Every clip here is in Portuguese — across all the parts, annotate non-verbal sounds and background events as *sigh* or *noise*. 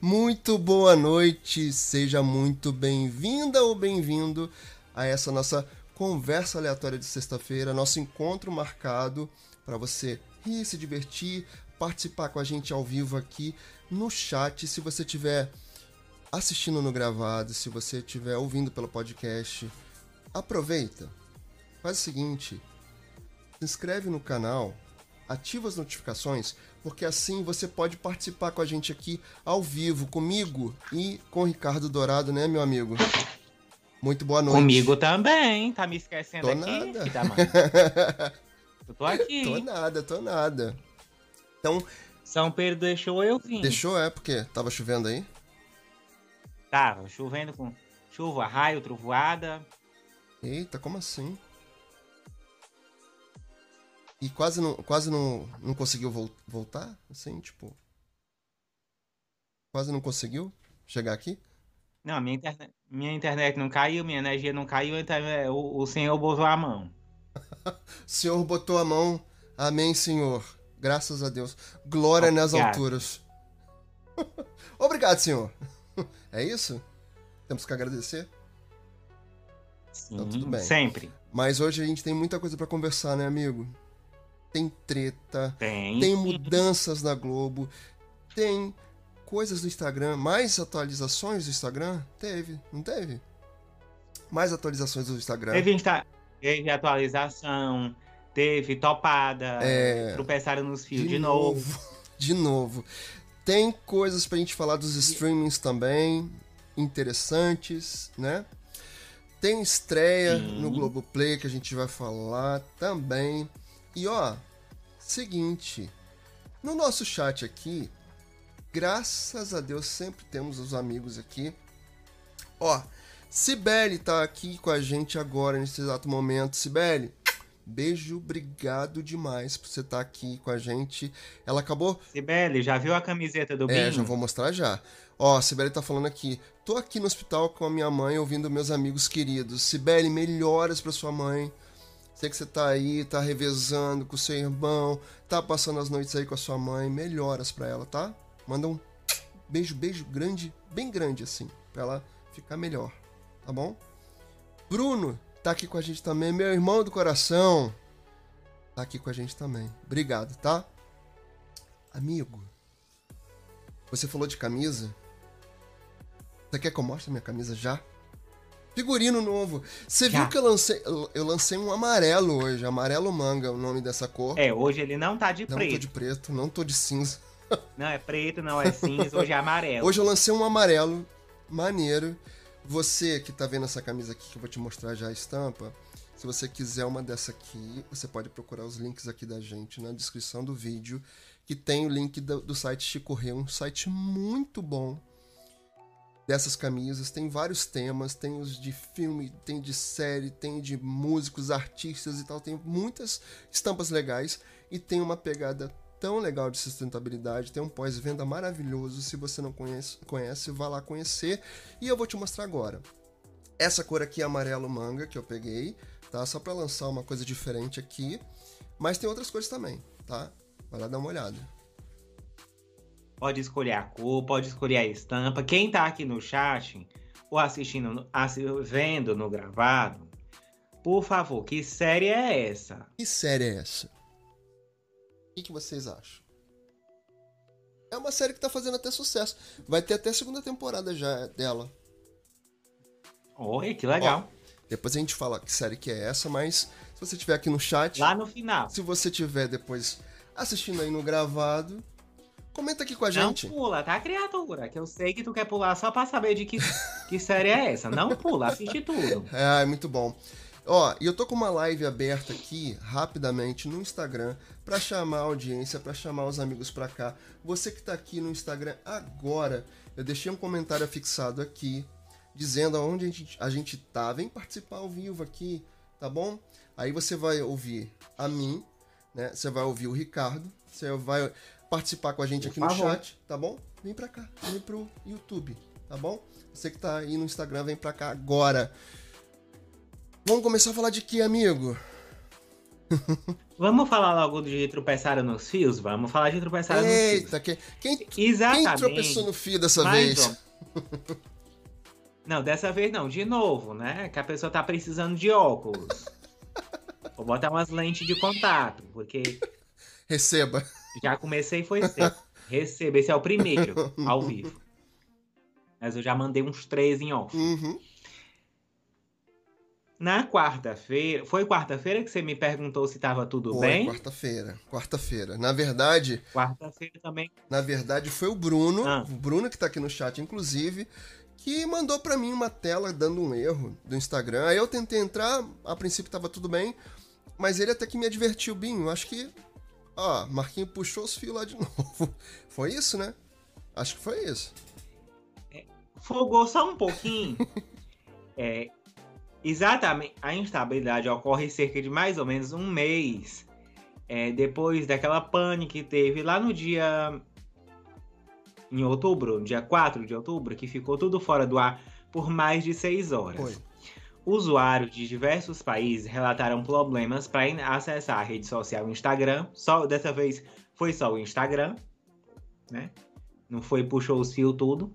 Muito boa noite, seja muito bem-vinda ou bem-vindo a essa nossa conversa aleatória de sexta-feira, nosso encontro marcado para você rir, se divertir, participar com a gente ao vivo aqui no chat. Se você estiver assistindo no gravado, se você estiver ouvindo pelo podcast, aproveita. Faz o seguinte, se inscreve no canal, ativa as notificações, porque assim você pode participar com a gente aqui ao vivo, comigo e com o Ricardo Dourado, né, meu amigo? Muito boa noite. Comigo também, tá me esquecendo Tô aqui? nada. *laughs* Eu tô aqui. tô nada, tô nada. Então, São Pedro deixou eu vim. deixou é porque tava chovendo aí? Tava chovendo com chuva, raio, trovoada. Eita, como assim? E quase não, quase não, não conseguiu vol- voltar? Assim, tipo. Quase não conseguiu chegar aqui? Não, minha internet, minha internet não caiu, minha energia não caiu, então é, o, o senhor botou a mão. *laughs* O Senhor botou a mão. Amém, Senhor. Graças a Deus. Glória nas Obrigado. alturas. *laughs* Obrigado, Senhor. *laughs* É isso? Temos que agradecer? Sim, Então, tudo bem. sempre. Mas hoje a gente tem muita coisa pra conversar, né, amigo? Tem treta, Tem. tem mudanças na Globo, tem coisas do Instagram, mais atualizações do Instagram? Teve, não teve? Mais atualizações do Instagram. Teve, insta... teve atualização, teve topada, É. tropeçaram nos fios de, novo. *laughs* De novo. Tem coisas pra gente falar dos streamings também, interessantes, né? Tem estreia Sim. no Globoplay que a gente vai falar também. E ó, seguinte, no nosso chat aqui, graças a Deus sempre temos os amigos aqui. Ó, Cibele tá aqui com a gente agora nesse exato momento. Cibele, beijo, obrigado demais por você estar aqui com a gente. Ela acabou Sibeli, já viu a camiseta do é, Binho? já vou mostrar já. Ó, a Sibeli tá falando aqui. Tô aqui no hospital com a minha mãe ouvindo meus amigos queridos. Sibeli, melhoras pra sua mãe. Sei que você tá aí, tá revezando com o seu irmão, tá passando as noites aí com a sua mãe. Melhoras pra ela, tá? Manda um beijo, beijo grande, bem grande assim, pra ela ficar melhor, tá bom? Bruno tá aqui com a gente também, meu irmão do coração. Tá aqui com a gente também. Obrigado, tá? Amigo, você falou de camisa? Você quer que eu mostre minha camisa já? Figurino novo. Você viu que eu lancei, eu lancei um amarelo hoje, amarelo manga, o nome dessa cor. É, hoje ele não tá de não tô preto. de preto, não tô de cinza. *laughs* Não é preto, não é cinza, hoje é amarelo. Hoje eu lancei um amarelo maneiro. Você que tá vendo essa camisa aqui, que eu vou te mostrar já a estampa, se você quiser uma dessa aqui, você pode procurar os links aqui da gente na descrição do vídeo, que tem o link do, do site Chico Rei, um site muito bom dessas camisas. Tem vários temas, tem os de filme, tem de série, tem de músicos, artistas e tal. Tem muitas estampas legais e tem uma pegada tão legal de sustentabilidade, tem um pós-venda maravilhoso. Se você não conhece, conhece, vá lá conhecer. E eu vou te mostrar agora. Essa cor aqui é amarelo manga que eu peguei, tá? Só para lançar uma coisa diferente aqui. Mas tem outras cores também, tá? Vai lá dar uma olhada. Pode escolher a cor, pode escolher a estampa. Quem tá aqui no chat ou assistindo, vendo no gravado, por favor, que série é essa? Que série é essa? O que, que vocês acham? É uma série que tá fazendo até sucesso. Vai ter até a segunda temporada já dela. Oi, que legal. Depois a gente fala que série que é essa, mas se você tiver aqui no chat, Lá no final. se você tiver depois assistindo aí no gravado, comenta aqui com a Não gente. pula, tá, criatura? Que eu sei que tu quer pular só pra saber de que, que série é essa. Não pula, assiste tudo. *laughs* É, é muito bom. Ó, e eu tô com uma live aberta aqui, rapidamente, no Instagram, pra chamar a audiência, pra chamar os amigos pra cá. Você que tá aqui no Instagram agora, eu deixei um comentário fixado aqui, dizendo aonde a gente, a gente tá. Vem participar ao vivo aqui, tá bom? Aí você vai ouvir a mim, né? Você vai ouvir o Ricardo, você vai participar com a gente aqui no chat, tá bom? Vem pra cá, vem pro YouTube, tá bom? Você que tá aí no Instagram, vem pra cá agora. Vamos começar a falar de que, amigo? *laughs* Vamos falar logo de tropeçar nos fios? Vamos falar de tropeçar nos fios. Eita, quem, quem, Exatamente. quem tropeçou no fio dessa vez? *laughs* Não, dessa vez não, de novo, né? Que a pessoa tá precisando de óculos. *laughs* Vou botar umas lentes de contato, porque Receba. Já comecei foi cedo. *laughs* Receba, esse é o primeiro, ao vivo. Mas eu já mandei uns três em off. Uhum. Na quarta-feira, foi quarta-feira que você me perguntou se tava tudo Foi bem? quarta-feira. Quarta-feira. Na verdade, Quarta-feira também. na verdade foi o Bruno, Ah. o Bruno que tá aqui no chat inclusive, que mandou pra mim uma tela dando um erro do Instagram. Aí eu tentei entrar, a princípio tava tudo bem, mas ele até que me advertiu, Binho, acho que ó, Marquinho puxou os fios lá de *laughs* novo. Foi isso, né? Acho que foi isso. Fogou só um pouquinho. *laughs* É, exatamente. A instabilidade ocorre cerca de mais ou menos um mês é, depois daquela pane que teve lá no dia. Em outubro, no dia 4 de outubro, que ficou tudo fora do ar por mais de seis horas. Foi. Usuários de diversos países relataram problemas para acessar a rede social Instagram. Só dessa vez foi só o Instagram, né? Não foi puxou os fios tudo.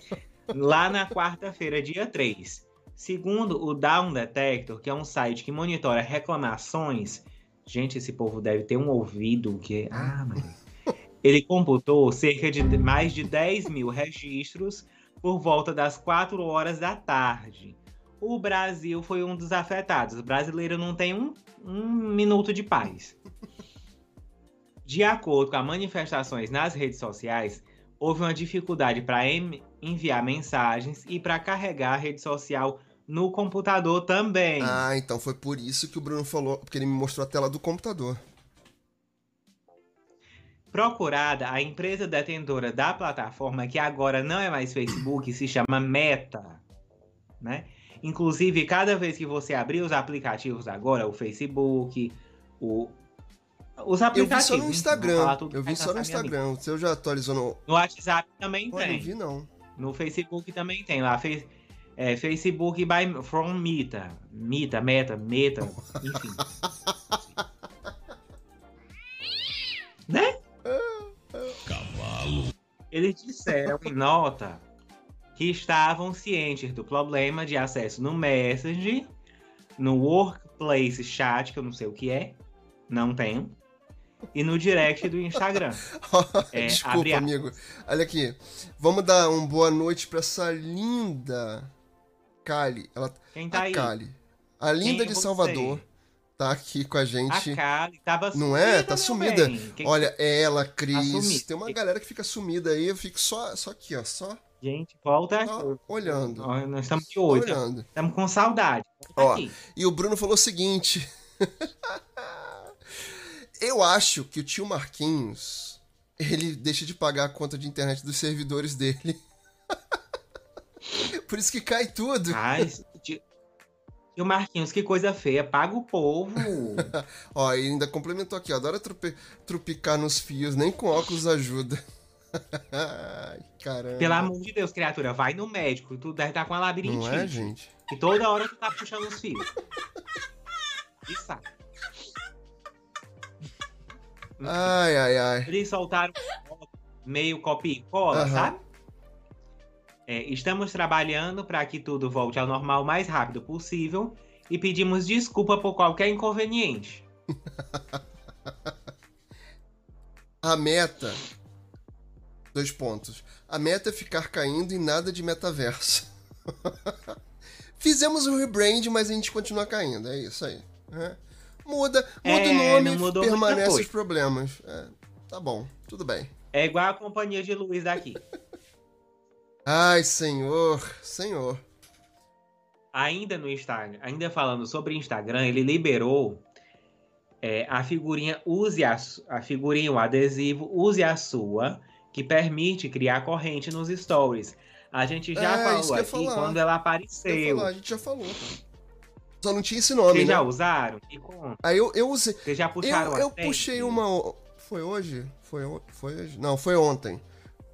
*laughs* Lá na quarta-feira, dia 3. Segundo o Down Detector, que é um site que monitora reclamações, gente, esse povo deve ter um ouvido que ah, Maria. *laughs* Ele computou cerca de mais de 10 mil registros por volta das 4 horas da tarde o Brasil foi um dos afetados. O brasileiro não tem um, um minuto de paz. De acordo com as manifestações nas redes sociais, houve uma dificuldade para enviar mensagens e para carregar a rede social no computador também. Ah, então foi por isso que o Bruno falou, porque ele me mostrou a tela do computador. Procurada, a empresa detentora da plataforma, que agora não é mais Facebook, se chama Meta, né? Inclusive, cada vez que você abrir os aplicativos agora, o Facebook, o... os Eu vi aplicativos. só no enfim, Instagram. tudo Eu vi só no Instagram. O seu já atualizou no. No WhatsApp também Pô, não tem. vi, não. No Facebook também tem. Lá, fe... é, Facebook by from Meta. Meta, Meta, Meta, enfim. *laughs* né? Eles disseram em nota que estavam cientes do problema de acesso no Messenger, no Workplace Chat, que eu não sei o que é, não tenho, e no direct do Instagram. *laughs* É, Desculpa, amigo. Olha aqui. Vamos dar uma boa noite pra essa linda Kali. Ela... Quem tá a aí? Kali. A linda Quem de? Salvador. Tá aqui com a A gente. Kali tava Não é? Tá sumida. bem. Que- Olha, ela, Cris. sumida. Tem uma galera que fica sumida aí. Eu fico só, só aqui, ó. Só, Gente, volta aqui. olhando. Ó, Nós estamos de olho. Olhando. Estamos com saudade. Volta Ó. E o Bruno falou o seguinte. *laughs* Eu acho que o tio Marquinhos, ele deixa de pagar a conta de internet dos servidores dele. *laughs* Por isso que cai tudo. Ai, tio tio Marquinhos, que coisa feia. Paga o povo. *laughs* Ó, e ainda complementou aqui, ó. Adora trupe- trupicar nos fios, nem com óculos ajuda. Caramba. Pelo amor de Deus, criatura, vai no médico. Tu deve estar com uma labirintite. Não é, gente? E toda hora tu tá puxando os fios. Isso. Ai, ai, ai. Eles soltaram meio copia e cola, Aham. sabe? É, estamos trabalhando para que tudo volte ao normal o mais rápido possível e pedimos desculpa por qualquer inconveniente. *laughs* A meta. Dois pontos. A meta é ficar caindo e nada de metaverso. *laughs* Fizemos o rebrand, mas a gente continua caindo. É isso aí. É. Muda, muda É, o nome, permanece os problemas. É, tá bom, tudo bem. É igual a companhia de luz daqui. *laughs* Ai, senhor, senhor. Ainda no Instagram, ainda falando sobre Instagram, ele liberou é, a figurinha use a, a figurinha, o adesivo use a sua, que permite criar corrente nos stories. A gente já É, falou aqui falar. quando ela apareceu. falar, a gente já falou. Só não tinha esse nome, Vocês né? já usaram? Aí eu, eu usei. Vocês já puxaram Eu, eu frente? puxei uma. Foi hoje? Foi, foi hoje? Não, foi ontem.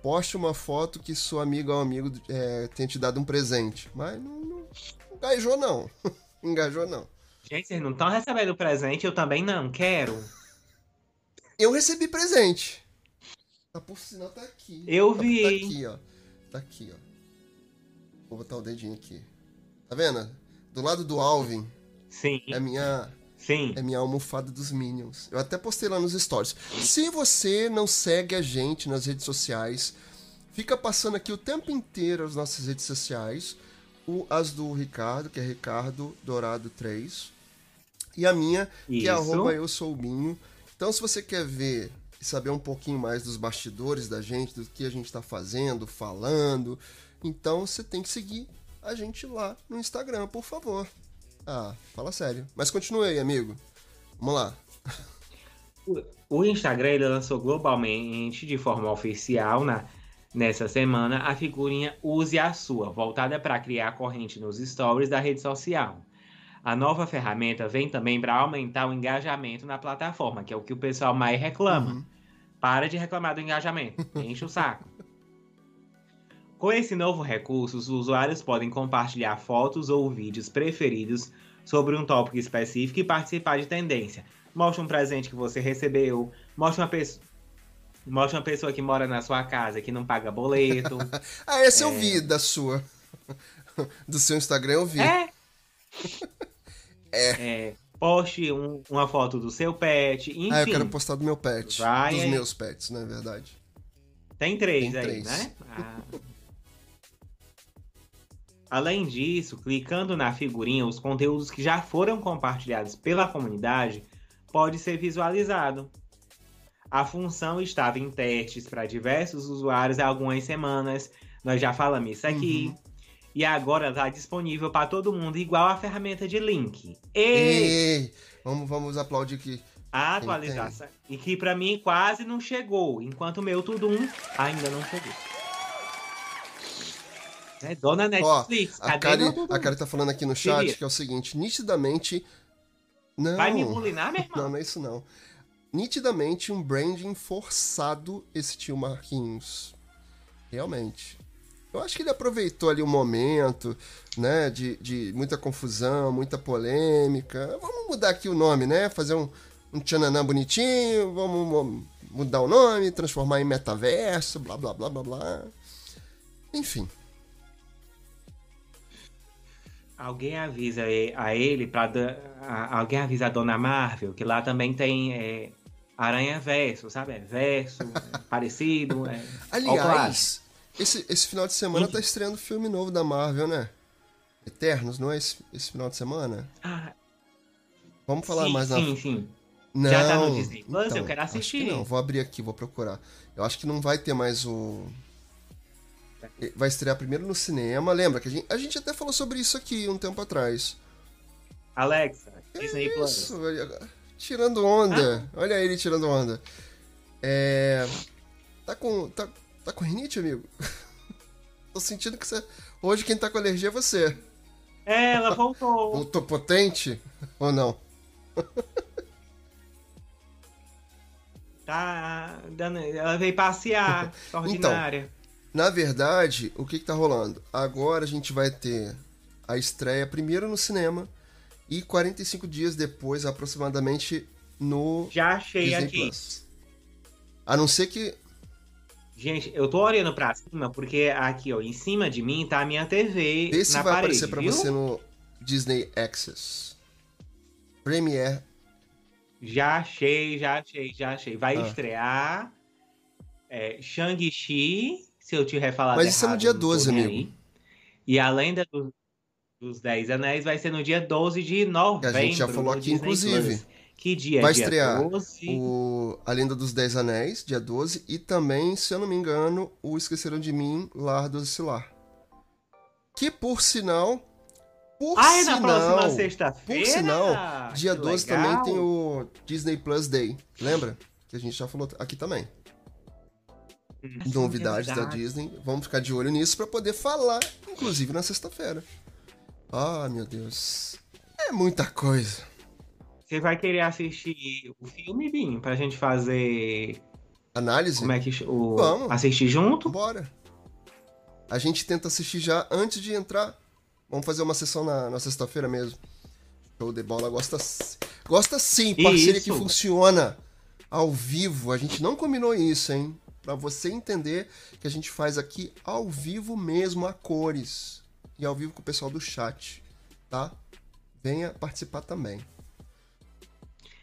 Poste uma foto que sua amiga ou amigo é, tenha te dado um presente. Mas não, não engajou, não. *laughs* engajou, não. Gente, vocês não estão recebendo presente, eu também não, quero. Eu recebi presente. Tá por sinal, tá aqui. Eu Tá- vi. Tá aqui, ó. Tá aqui, ó. Vou botar o dedinho aqui. Tá vendo? Do lado do Alvin Sim, é minha sim. é minha almofada dos Minions. Eu até postei lá nos stories. Se você não segue a gente nas redes sociais, fica passando aqui o tempo inteiro as nossas redes sociais. O, as do Ricardo, que é Ricardo Dourado 3. E a minha, que é Isso. arroba eu sou o Binho. Então, se você quer ver e saber um pouquinho mais dos bastidores da gente, do que a gente tá fazendo, falando, então você tem que seguir a gente lá no Instagram, por favor. Ah, fala sério. Mas continue aí, amigo. Vamos lá. O- O Instagram ele lançou globalmente, de forma oficial, na, nessa semana, a figurinha Use a Sua, voltada para criar corrente nos stories da rede social. A nova ferramenta vem também para aumentar o engajamento na plataforma, que é o que o pessoal mais reclama. Uhum. Para de reclamar do engajamento, enche o saco. *laughs* Com esse novo recurso, os usuários podem compartilhar fotos ou vídeos preferidos sobre um tópico específico e participar de tendência. Mostra um presente que você recebeu, mostra uma pessoa. Mostra uma pessoa que mora na sua casa que não paga boleto. *laughs* Ah, esse eu vi da sua. *laughs* Do seu Instagram eu vi. é. É, Poste um- uma foto do seu pet, enfim. ah, eu quero postar do meu pet. Vai dos aí. meus pets, não é verdade? Tem três Tem aí, três. né? Ah. Além disso, clicando na figurinha, os conteúdos que já foram compartilhados pela comunidade pode ser visualizado. A função estava em testes para diversos usuários há algumas semanas. Nós já falamos isso aqui. Uhum. E agora está disponível para todo mundo, igual a ferramenta de link. E vamos, vamos aplaudir aqui. a atualização. E que para mim quase não chegou, enquanto o meu Tudum ainda não chegou. É, dona Netflix, A cadê Kari, a Kari tá falando aqui no chat que é o seguinte, nitidamente... Não, Vai me bulinar, meu irmão? não, não é isso não. Nitidamente um branding forçado esse tio Marquinhos. Realmente. Eu acho que ele aproveitou ali o momento, né, de, de muita confusão, muita polêmica. Vamos mudar aqui o nome, né, fazer um, um tchananã bonitinho, vamos mo- mudar o nome, transformar em metaverso, blá, blá, blá, blá, blá. Enfim. Alguém avisa a ele para alguém avisa a Dona Marvel que lá também tem é, Aranha Verso, sabe? É verso, é *laughs* parecido. É... Aliás, esse, esse final de semana tá estreando filme novo da Marvel, né? Eternos, não é esse, esse final de semana? Ah, Vamos falar sim, mais na sim, sim. Não, Já tá no Disney Plus? então, Eu quero acho que assistir. não, vou abrir aqui, vou procurar. Eu acho que não vai ter mais o. Vai estrear primeiro no cinema. Lembra que a gente, a gente até falou sobre isso aqui um tempo atrás. Alexa, Disney Plus. Isso, olha, tirando onda. Ah. Olha ele tirando onda. É. Tá com. Tá, tá com rinite, amigo? *laughs* Tô sentindo que você. Hoje quem tá com alergia é você. É, Ela *laughs* voltou. Voltou potente? Ou não? Tá. Ela veio passear. *laughs* Extraordinária. Na verdade, o que, que tá rolando? Agora a gente vai ter a estreia primeiro no cinema e 45 dias depois, aproximadamente, no Já achei Disney aqui. Plus. A não ser que. Gente, eu tô olhando pra cima porque aqui, ó, em cima de mim tá a minha TV Vê se na vai parede, aparecer pra viu? você no Disney Access. Premiere. Já achei, já achei, já achei. Vai Ah. estrear é, Shang-Chi, se eu tiver falado Mas isso é no errado, dia não tô 12, nem amigo. aí. E a Lenda do- dos Dez Anéis vai ser no dia 12 de novembro. já falou aqui, Disney inclusive. Plus. Que dia? Vai dia estrear 12? O A Lenda dos Dez Anéis, dia 12. E também, se eu não me engano, o Esqueceram de Mim, Lar do Oscilar. Que, por sinal... Por Ah, é na sinal... próxima sexta-feira? Por sinal, dia Que 12 legal. também tem o Disney Plus Day. Lembra? Que a gente já falou aqui também. Hum, Novidades é da. Disney. Vamos ficar de olho nisso pra poder falar, inclusive na sexta-feira. Ah, meu Deus. É muita coisa. Você vai querer assistir o filme, Binho, pra gente fazer. Análise? Como é que. O... Vamos. Assistir junto? Bora. A gente tenta assistir já antes de entrar. Vamos fazer uma sessão na, na sexta-feira mesmo. Show de bola gosta, gosta sim, parceria isso. que funciona ao vivo. A gente não combinou isso, hein? Para você entender que a gente faz aqui ao vivo mesmo, a cores. E ao vivo com o pessoal do chat, tá? Venha participar também.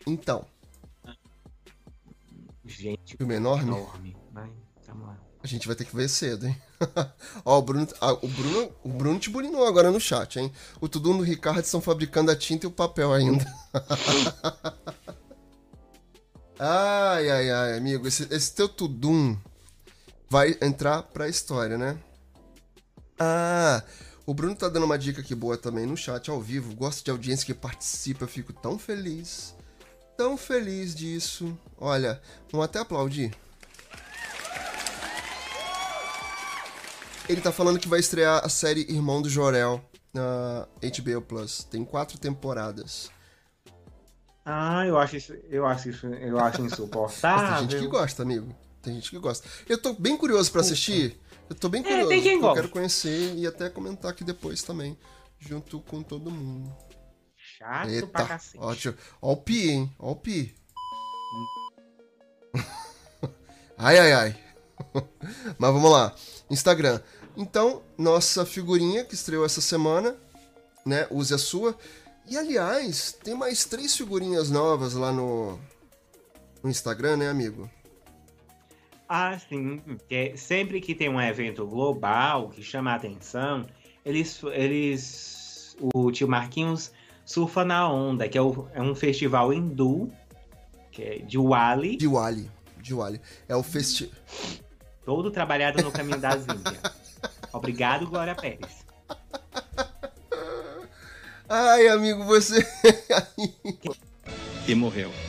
Então. Gente, filme enorme. enorme. Vai, vamos lá. A gente vai ter que ver cedo, hein? *laughs* Ó, o Bruno, ah, o Bruno, o Bruno te burinou agora no chat, hein? O Tudum e o Ricardo estão fabricando a tinta e o papel ainda. *laughs* ai, ai, ai, amigo, esse, esse teu Tudum vai entrar pra história, né? Ah, o Bruno tá dando uma dica aqui boa também no chat ao vivo. Gosto de audiência que participa, eu fico tão feliz. Tão feliz disso. Olha, vamos até aplaudir. Ele tá falando que vai estrear a série Irmão do Jorel na HBO Plus. Tem quatro temporadas. Ah, eu acho isso, eu acho isso, eu acho insuportável. tem gente que gosta, amigo. Tem gente que gosta. Eu tô bem curioso para assistir. Eu tô bem curioso. É, tem quem eu gosta. quero conhecer e até comentar aqui depois também, junto com todo mundo. Chato Eita, pra cacete. Ótimo. Ó o pi, hein? Ó o pi. *laughs* ai, ai, ai. *laughs* Mas vamos lá. Instagram. Então, nossa figurinha que estreou essa semana, né? Use a sua. E aliás, tem mais três figurinhas novas lá no, no Instagram, né, amigo? Ah, sim. É, sempre que tem um evento global que chama a atenção, eles, eles o tio Marquinhos surfa na onda, que é, o, é um festival hindu, que é de Wali. De Wali. De Wali. É o festival. Todo trabalhado no caminho das Índias. *laughs* Obrigado, Glória Pérez. Ai, amigo, você. e morreu. *laughs*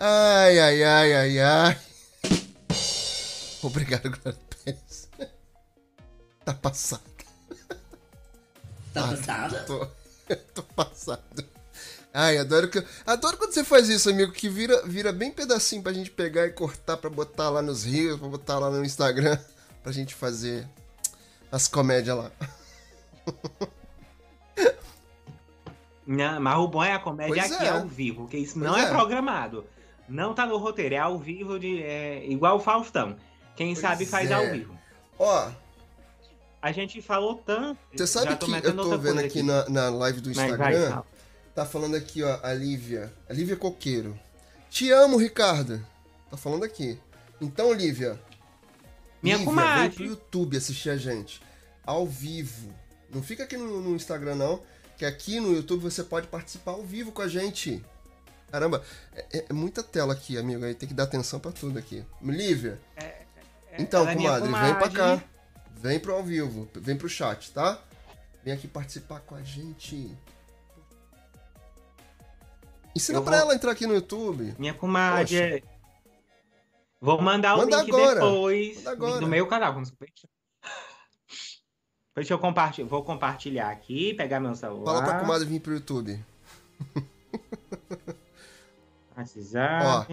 Ai, ai, ai, ai, ai. Obrigado, Glória Pérez. Tá passado. Tá ah, passada? *laughs* Tô, tô passado. Ai, adoro que. Adoro quando você faz isso, amigo, que vira, vira bem pedacinho pra gente pegar e cortar pra botar lá nos rios, pra botar lá no Instagram, *laughs* pra gente fazer as comédias lá. Não, mas o bom é a comédia pois aqui é. ao vivo, porque isso pois não é. é. programado. Não tá no roteiro, é ao vivo de. É, igual o Faustão. Quem pois sabe faz é. ao vivo. Ó. A gente falou tanto. Você sabe que eu tô vendo aqui, aqui, Na, na live do Instagram. Vai, Tá falando aqui, ó, a Lívia. A Lívia Coqueiro. Te amo, Ricardo. Tá falando aqui. Então, Lívia. Minha Lívia, comadre. vem pro YouTube assistir a gente. Ao vivo. Não fica aqui no, no, Instagram, não. Que aqui no YouTube você pode participar ao vivo com a gente. Caramba, é, é muita tela aqui, amigo. Aí tem que dar atenção para tudo aqui. Lívia. É, é, então, é comadre, comadre, vem pra cá. Vem pro ao vivo. Vem pro chat, tá? Vem aqui participar com a gente. Ensina eu pra vou... ela entrar aqui no YouTube. Minha comadre. Poxa. Vou mandar o Manda link agora. depois agora. no meu canal. Vamos Deixa eu compartilhar. Vou compartilhar aqui, pegar meu celular. Fala pra comadre vir pro YouTube. *laughs* Ó,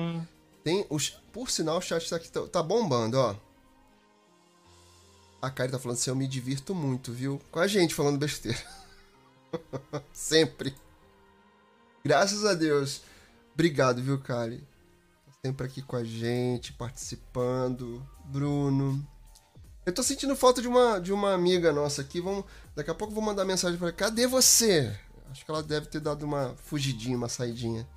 tem os. Por sinal, o chat tá aqui tá, tá bombando, ó. A Kari tá falando assim, eu me divirto muito, viu? Com a gente falando besteira. *laughs* Sempre. Graças a Deus. Obrigado, viu, Kari? Tá sempre aqui com a gente, participando. Bruno. Eu tô sentindo falta de uma, de uma amiga nossa aqui. Vamos, daqui a pouco eu vou mandar mensagem para ela. Cadê você? Acho que ela deve ter dado uma fugidinha, uma saidinha.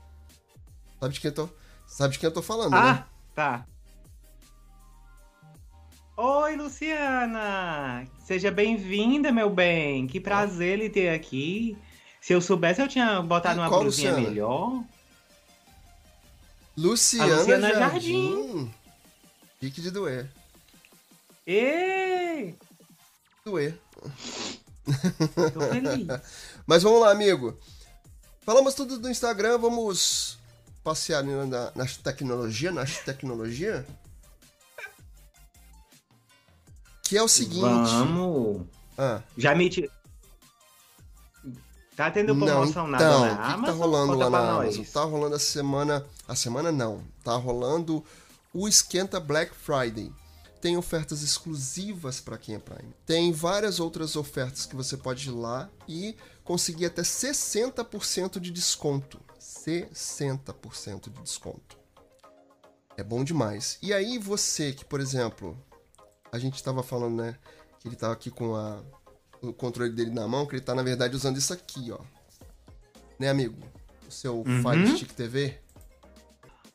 Sabe de quem eu tô, sabe de quem eu tô falando, ah, né? tá. Oi, Luciana! Seja bem-vinda, meu bem. Que prazer lhe ter aqui. Se eu soubesse, eu tinha botado uma blusinha melhor. Luciana, a Luciana Jardim. Fique de doer. Ei! Doer. Tô feliz. *laughs* Mas vamos lá, amigo. Falamos tudo do Instagram, vamos passear na, nas tecnologia, nas tecnologia. Que é o seguinte. Vamos. Ah. Já me, Tá tendo promoção não, então, na, na Amazon? Que tá rolando lá na? Amazon? Tá rolando a semana. A semana não. Tá rolando o Esquenta Black Friday. Tem ofertas exclusivas para quem é Prime. Tem várias outras ofertas que você pode ir lá e conseguir até 60% de desconto. 60% de desconto. É bom demais. E aí você que, por exemplo, a gente estava falando, né, que ele tava aqui com a, o controle dele na mão, que ele tá na verdade usando isso aqui, ó. Né, amigo? O seu Uhum. Fire Stick TV.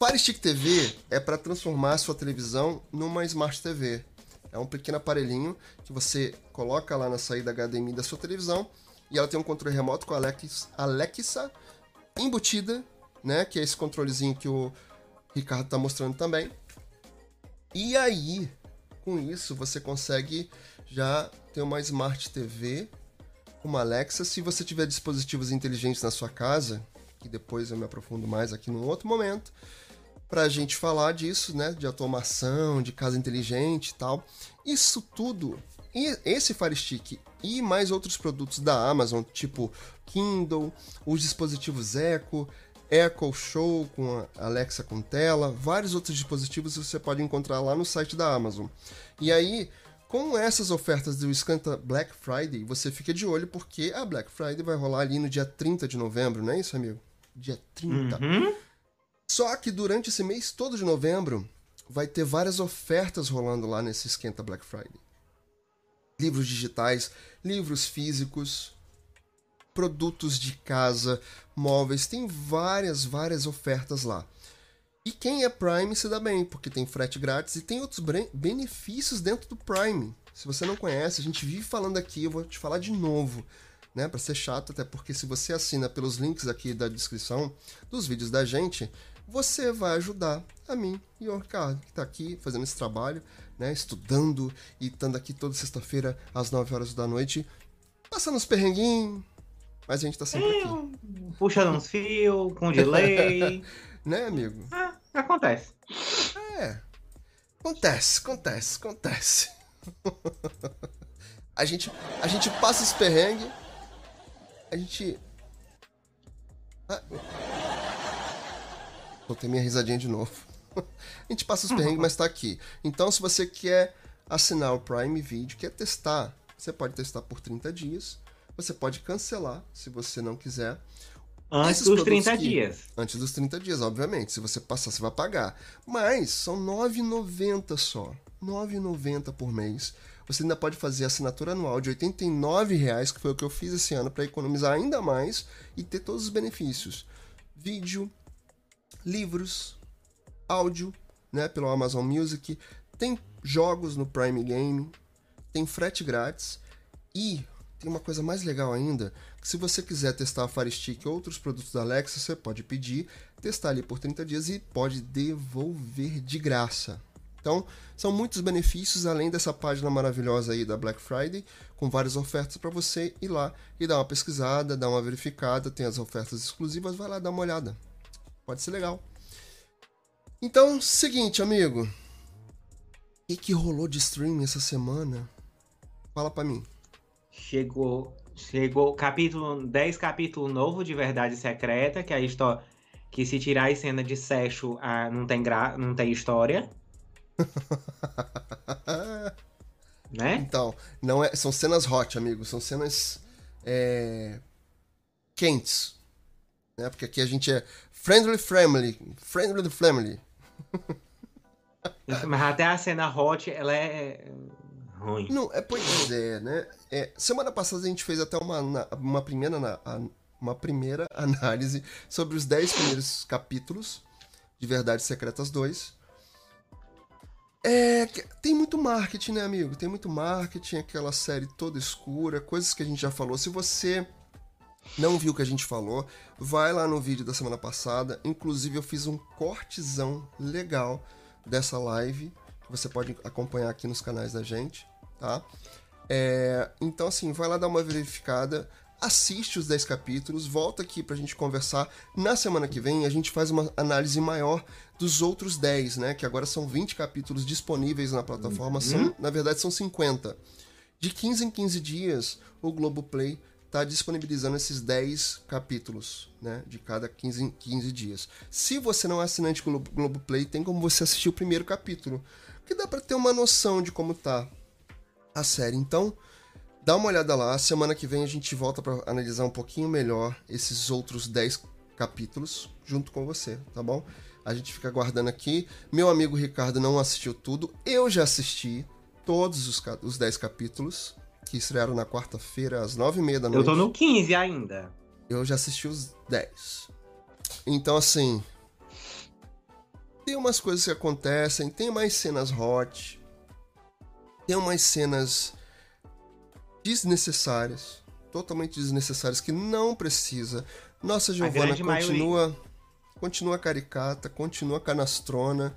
Fire Stick TV é para transformar a sua televisão numa Smart TV. É um pequeno aparelhinho que você coloca lá na saída HDMI da sua televisão e ela tem um controle remoto com a Alex- Alexa embutida, né? Que é esse controlezinho que o Ricardo tá mostrando também. E aí, com isso, você consegue já ter uma Smart TV, uma Alexa. Se você tiver dispositivos inteligentes na sua casa, que depois eu me aprofundo mais aqui num outro momento, pra gente falar disso, né? De automação, de casa inteligente e tal. Isso tudo, e esse Fire Stick e mais outros produtos da Amazon, tipo Kindle, os dispositivos Echo, Echo Show com a Alexa com tela, vários outros dispositivos você pode encontrar lá no site da Amazon. E aí, com essas ofertas do Escanta Black Friday, você fica de olho porque a Black Friday vai rolar ali no dia 30 de novembro, não é isso, amigo? Dia 30. Uhum. Só que durante esse mês todo de novembro vai ter várias ofertas rolando lá nesse Esquenta Black Friday. Livros digitais, livros físicos, produtos de casa, móveis, tem várias, várias ofertas lá. E quem é Prime se dá bem, porque tem frete grátis e tem outros benefícios dentro do Prime. Se você não conhece, a gente vive falando aqui, eu vou te falar de novo, né, Pra ser chato, até porque se você assina pelos links aqui da descrição dos vídeos da gente, você vai ajudar a mim e o Ricardo, que tá aqui fazendo esse trabalho, né, estudando e estando aqui toda sexta-feira às 9 horas da noite, passando uns perrenguinhos, mas a gente tá sempre aqui, Puxando uns fios, com delay. *laughs* né, amigo? Ah, acontece. É. Acontece, acontece, acontece. *laughs* a gente, a gente passa esse perrengue. A gente. Ah. Soltei minha risadinha de novo. *laughs* a gente passa os perrengues, mas tá aqui. Então, se você quer assinar o Prime Video, quer testar, você pode testar por 30 dias. Você pode cancelar se você não quiser. Antes Esses dos produtos 30 que- dias. Antes dos 30 dias, obviamente. Se você passar, você vai pagar. Mas são R$ 9,90 só. R$ 9,90 por mês. Você ainda pode fazer assinatura anual de 89 reais, que foi o que eu fiz esse ano, para economizar ainda mais e ter todos os benefícios. Vídeo, livros, áudio, né, pelo Amazon Music. Tem jogos no Prime Game. Tem frete grátis. E tem uma coisa mais legal ainda, que se você quiser testar a Fire Stick ou outros produtos da Alexa, você pode pedir, testar ali por 30 dias e pode devolver de graça. Então, são muitos benefícios além dessa página maravilhosa aí da Black Friday, com várias ofertas para você ir lá e dar uma pesquisada, dar uma verificada, tem as ofertas exclusivas, vai lá dar uma olhada. Pode ser legal. Então, seguinte, amigo. O que, rolou de streaming essa semana? Fala pra mim. Chegou, chegou capítulo 10 capítulo novo de Verdade Secreta, que é a história que se tirar a cena de Sexo, ah, não tem gra, não tem história, *laughs* né? Então, não é, são cenas hot, amigo. São cenas é, quentes. Né? Porque aqui a gente é friendly family. Friendly family. Mas até a cena hot, ela é ruim. Não, é pois é, né? É, semana passada a gente fez até uma, uma, primeira, uma primeira *laughs* análise sobre os 10 primeiros capítulos de Verdades Secretas 2. É, tem muito marketing, né, amigo? Tem muito marketing, aquela série toda escura, coisas que a gente já falou. Se você não viu o que a gente falou, vai lá no vídeo da semana passada. Inclusive, eu fiz um cortezão legal dessa live, que você pode acompanhar aqui nos canais da gente, tá? É, então, assim, vai lá dar uma verificada, assiste os 10 capítulos, volta aqui pra gente conversar. Na semana que vem, a gente faz uma análise maior dos outros 10, né? Que agora são 20 capítulos disponíveis na plataforma. São, na verdade, são 50. De 15 em 15 dias, o Globoplay está disponibilizando esses 10 capítulos, né? De cada 15 em 15 dias. Se você não é assinante do Glo- Globoplay, tem como você assistir o primeiro capítulo. Que dá para ter uma noção de como tá a série. Então, Dá uma olhada lá. Semana que vem a gente volta para analisar um pouquinho melhor esses outros 10 capítulos junto com você, tá bom? A gente fica aguardando aqui. Meu amigo Ricardo não assistiu tudo. Eu já assisti todos os, os 10 capítulos que estrearam na quarta-feira às 9h30 da noite. Eu tô no 15 ainda. Eu já assisti os 10. Então, assim. Tem umas coisas que acontecem, tem mais cenas hot, tem umas cenas desnecessárias, totalmente desnecessárias, que não precisa. Nossa Giovana continua, maioria. continua caricata, continua canastrona.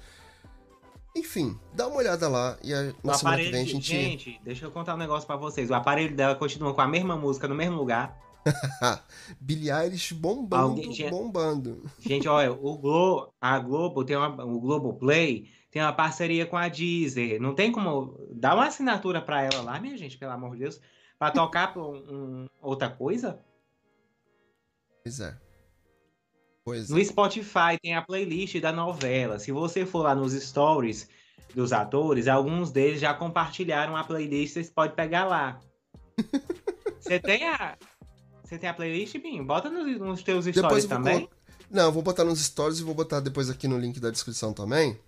Enfim, dá uma olhada lá e a, na semana que vem a gente... Gente, deixa eu contar um negócio para vocês. O aparelho dela continua com a mesma música no mesmo lugar. *laughs* Billie Eilish bombando, Alguém, bombando. Gente, olha, o Glo, a Globo tem uma, o Globo Play tem uma parceria com a Deezer. Não tem como dar uma assinatura para ela lá, minha gente, pelo amor de Deus, para tocar um, um, outra coisa? Pois é. Pois no é. Spotify tem a playlist da novela. Se você for lá nos stories dos atores, alguns deles já compartilharam a playlist, você pode pegar lá. *laughs* você tem a você tem a playlist, Binho? Bota nos, nos teus stories também. Não, vou botar nos stories e vou botar depois aqui no link da descrição também.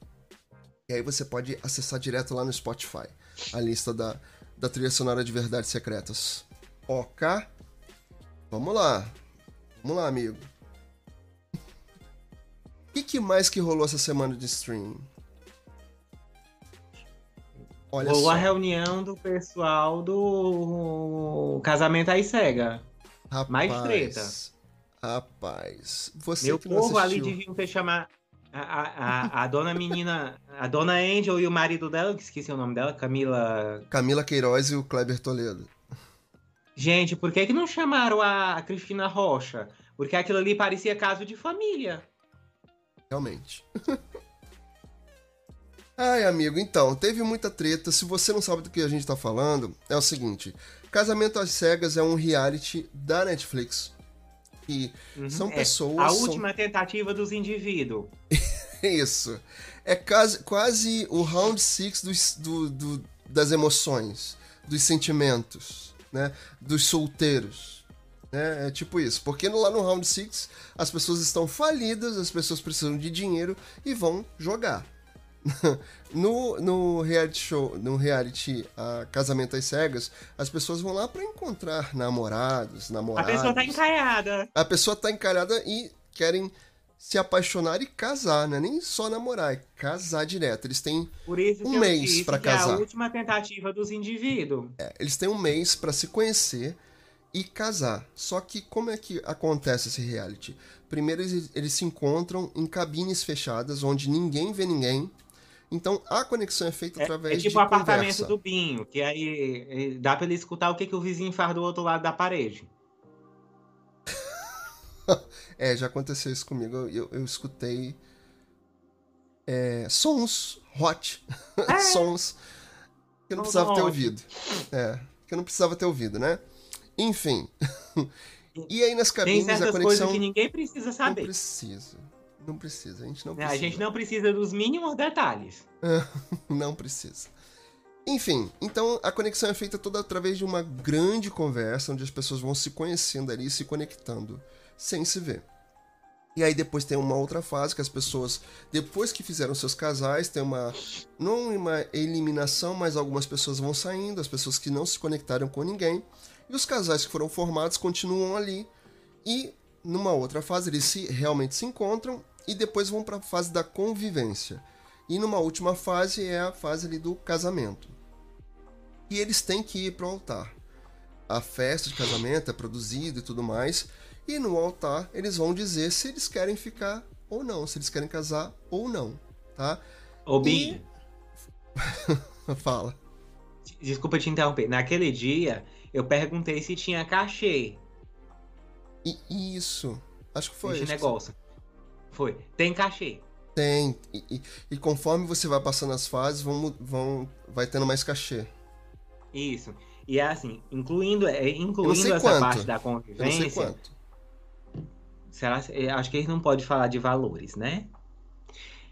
E aí você pode acessar direto lá no Spotify a lista da, da trilha sonora de Verdades Secretas. Ok? Vamos lá. Vamos lá, amigo. O *laughs* que, que, mais que rolou essa semana de streaming? Olha Rolou só. a reunião do pessoal do Casamento aí Cega. Rapaz, Mais treta. Rapaz, você Meu que povo ali deviam ter chamado a, a, a, dona menina, a dona Angel e o marido dela, que esqueci o nome dela, Camila... Camila Queiroz e o Kleber Toledo. Gente, por que que não chamaram a Cristina Rocha? Porque aquilo ali parecia caso de família. Realmente. *laughs* Ai, amigo, então, teve muita treta. Se você não sabe do que a gente tá falando, é o seguinte: Casamento às Cegas é um reality da Netflix. E uhum, são é pessoas. A são... última tentativa dos indivíduos. *laughs* Isso. É quase, quase o round six dos, do, do, das emoções, dos sentimentos, né? Dos solteiros. Né? É tipo isso. Porque lá no round six as pessoas estão falidas, as pessoas precisam de dinheiro e vão jogar. *laughs* no, no reality show, no reality uh, Casamento às Cegas, as pessoas vão lá para encontrar namorados, namoradas. A pessoa tá encalhada. A pessoa tá encalhada e querem se apaixonar e casar, né? Nem só namorar, é casar direto. Eles têm um mês para casar. É a última tentativa dos indivíduos. É, eles têm um mês para se conhecer e casar. Só que como é que acontece esse reality? Primeiro eles, eles se encontram em cabines fechadas onde ninguém vê ninguém então a conexão é feita é, através de. É tipo o apartamento do Binho, que aí dá para ele escutar o que, que o vizinho faz do outro lado da parede. *laughs* é, já aconteceu isso comigo. Eu, eu, eu escutei é, sons hot, *laughs* é. sons que eu não precisava ter ouvido. É, que eu não precisava ter ouvido, né? Enfim. e *laughs* aí nas cabines Tem a conexão. Coisas que ninguém precisa saber. Não precisa. Não precisa, a gente não precisa. A gente não precisa dos mínimos detalhes. *laughs* não precisa. Enfim, então a conexão é feita toda através de uma grande conversa onde as pessoas vão se conhecendo ali, se conectando, sem se ver. E aí depois tem uma outra fase que as pessoas, depois que fizeram seus casais, tem uma não uma eliminação, mas algumas pessoas vão saindo, as pessoas que não se conectaram com ninguém, e os casais que foram formados continuam ali. E numa outra fase eles se realmente se encontram e depois vão para a fase da convivência. E numa última fase é a fase ali do casamento. E eles têm que ir para o altar. A festa de casamento é produzida e tudo mais, e no altar eles vão dizer se eles querem ficar ou não, se eles querem casar ou não, tá? Ô. E... *laughs* Fala. Desculpa te interromper. Naquele dia, eu perguntei se tinha cachê. E isso. Acho que foi. Esse negócio. Foi. Tem cachê. Tem. E, e, e, conforme você vai passando as fases, vão, vão, vai tendo mais cachê. Isso. E é assim, incluindo, é, incluindo essa quanto. parte da convivência. Eu não sei quanto. Será, acho que eles não podem falar de valores, né?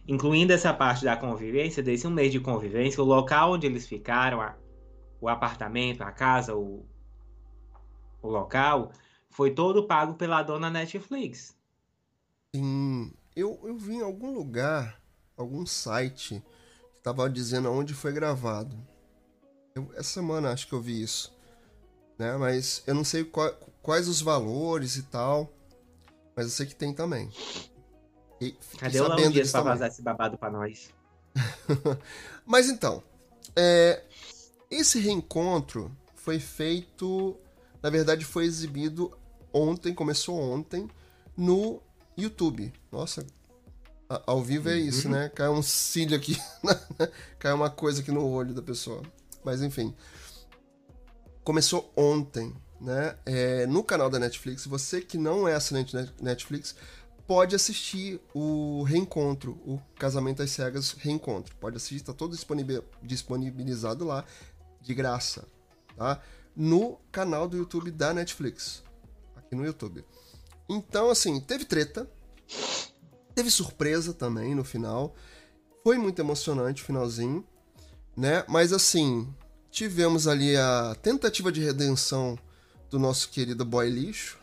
Incluindo essa parte da convivência, desse um mês de convivência, o local onde eles ficaram, a, o apartamento, a casa, o, o local, foi todo pago pela dona Netflix. Sim, eu, eu vi em algum lugar, algum site, que tava dizendo onde foi gravado. Eu, essa semana acho que eu vi isso. Né? Mas eu não sei qual, quais os valores e tal. Mas eu sei que tem também. E, Cadê o Léo Dias pra vazar esse babado pra nós? *laughs* mas então, é, esse reencontro foi feito. Na verdade, foi exibido ontem, começou ontem, no YouTube. Nossa, ao vivo é isso, uhum. né? Cai um cílio aqui, *laughs* cai uma coisa aqui no olho da pessoa. Mas enfim. Começou ontem, né? É, no canal da Netflix, você que não é assinante da Netflix, pode assistir o Reencontro, o Casamento às Cegas Reencontro. Pode assistir, está todo disponibilizado lá, de graça, tá? No canal do YouTube da Netflix, aqui no YouTube. Então, assim, teve treta, teve surpresa também no final, foi muito emocionante o finalzinho, né? Mas, assim, tivemos ali a tentativa de redenção do nosso querido boy lixo,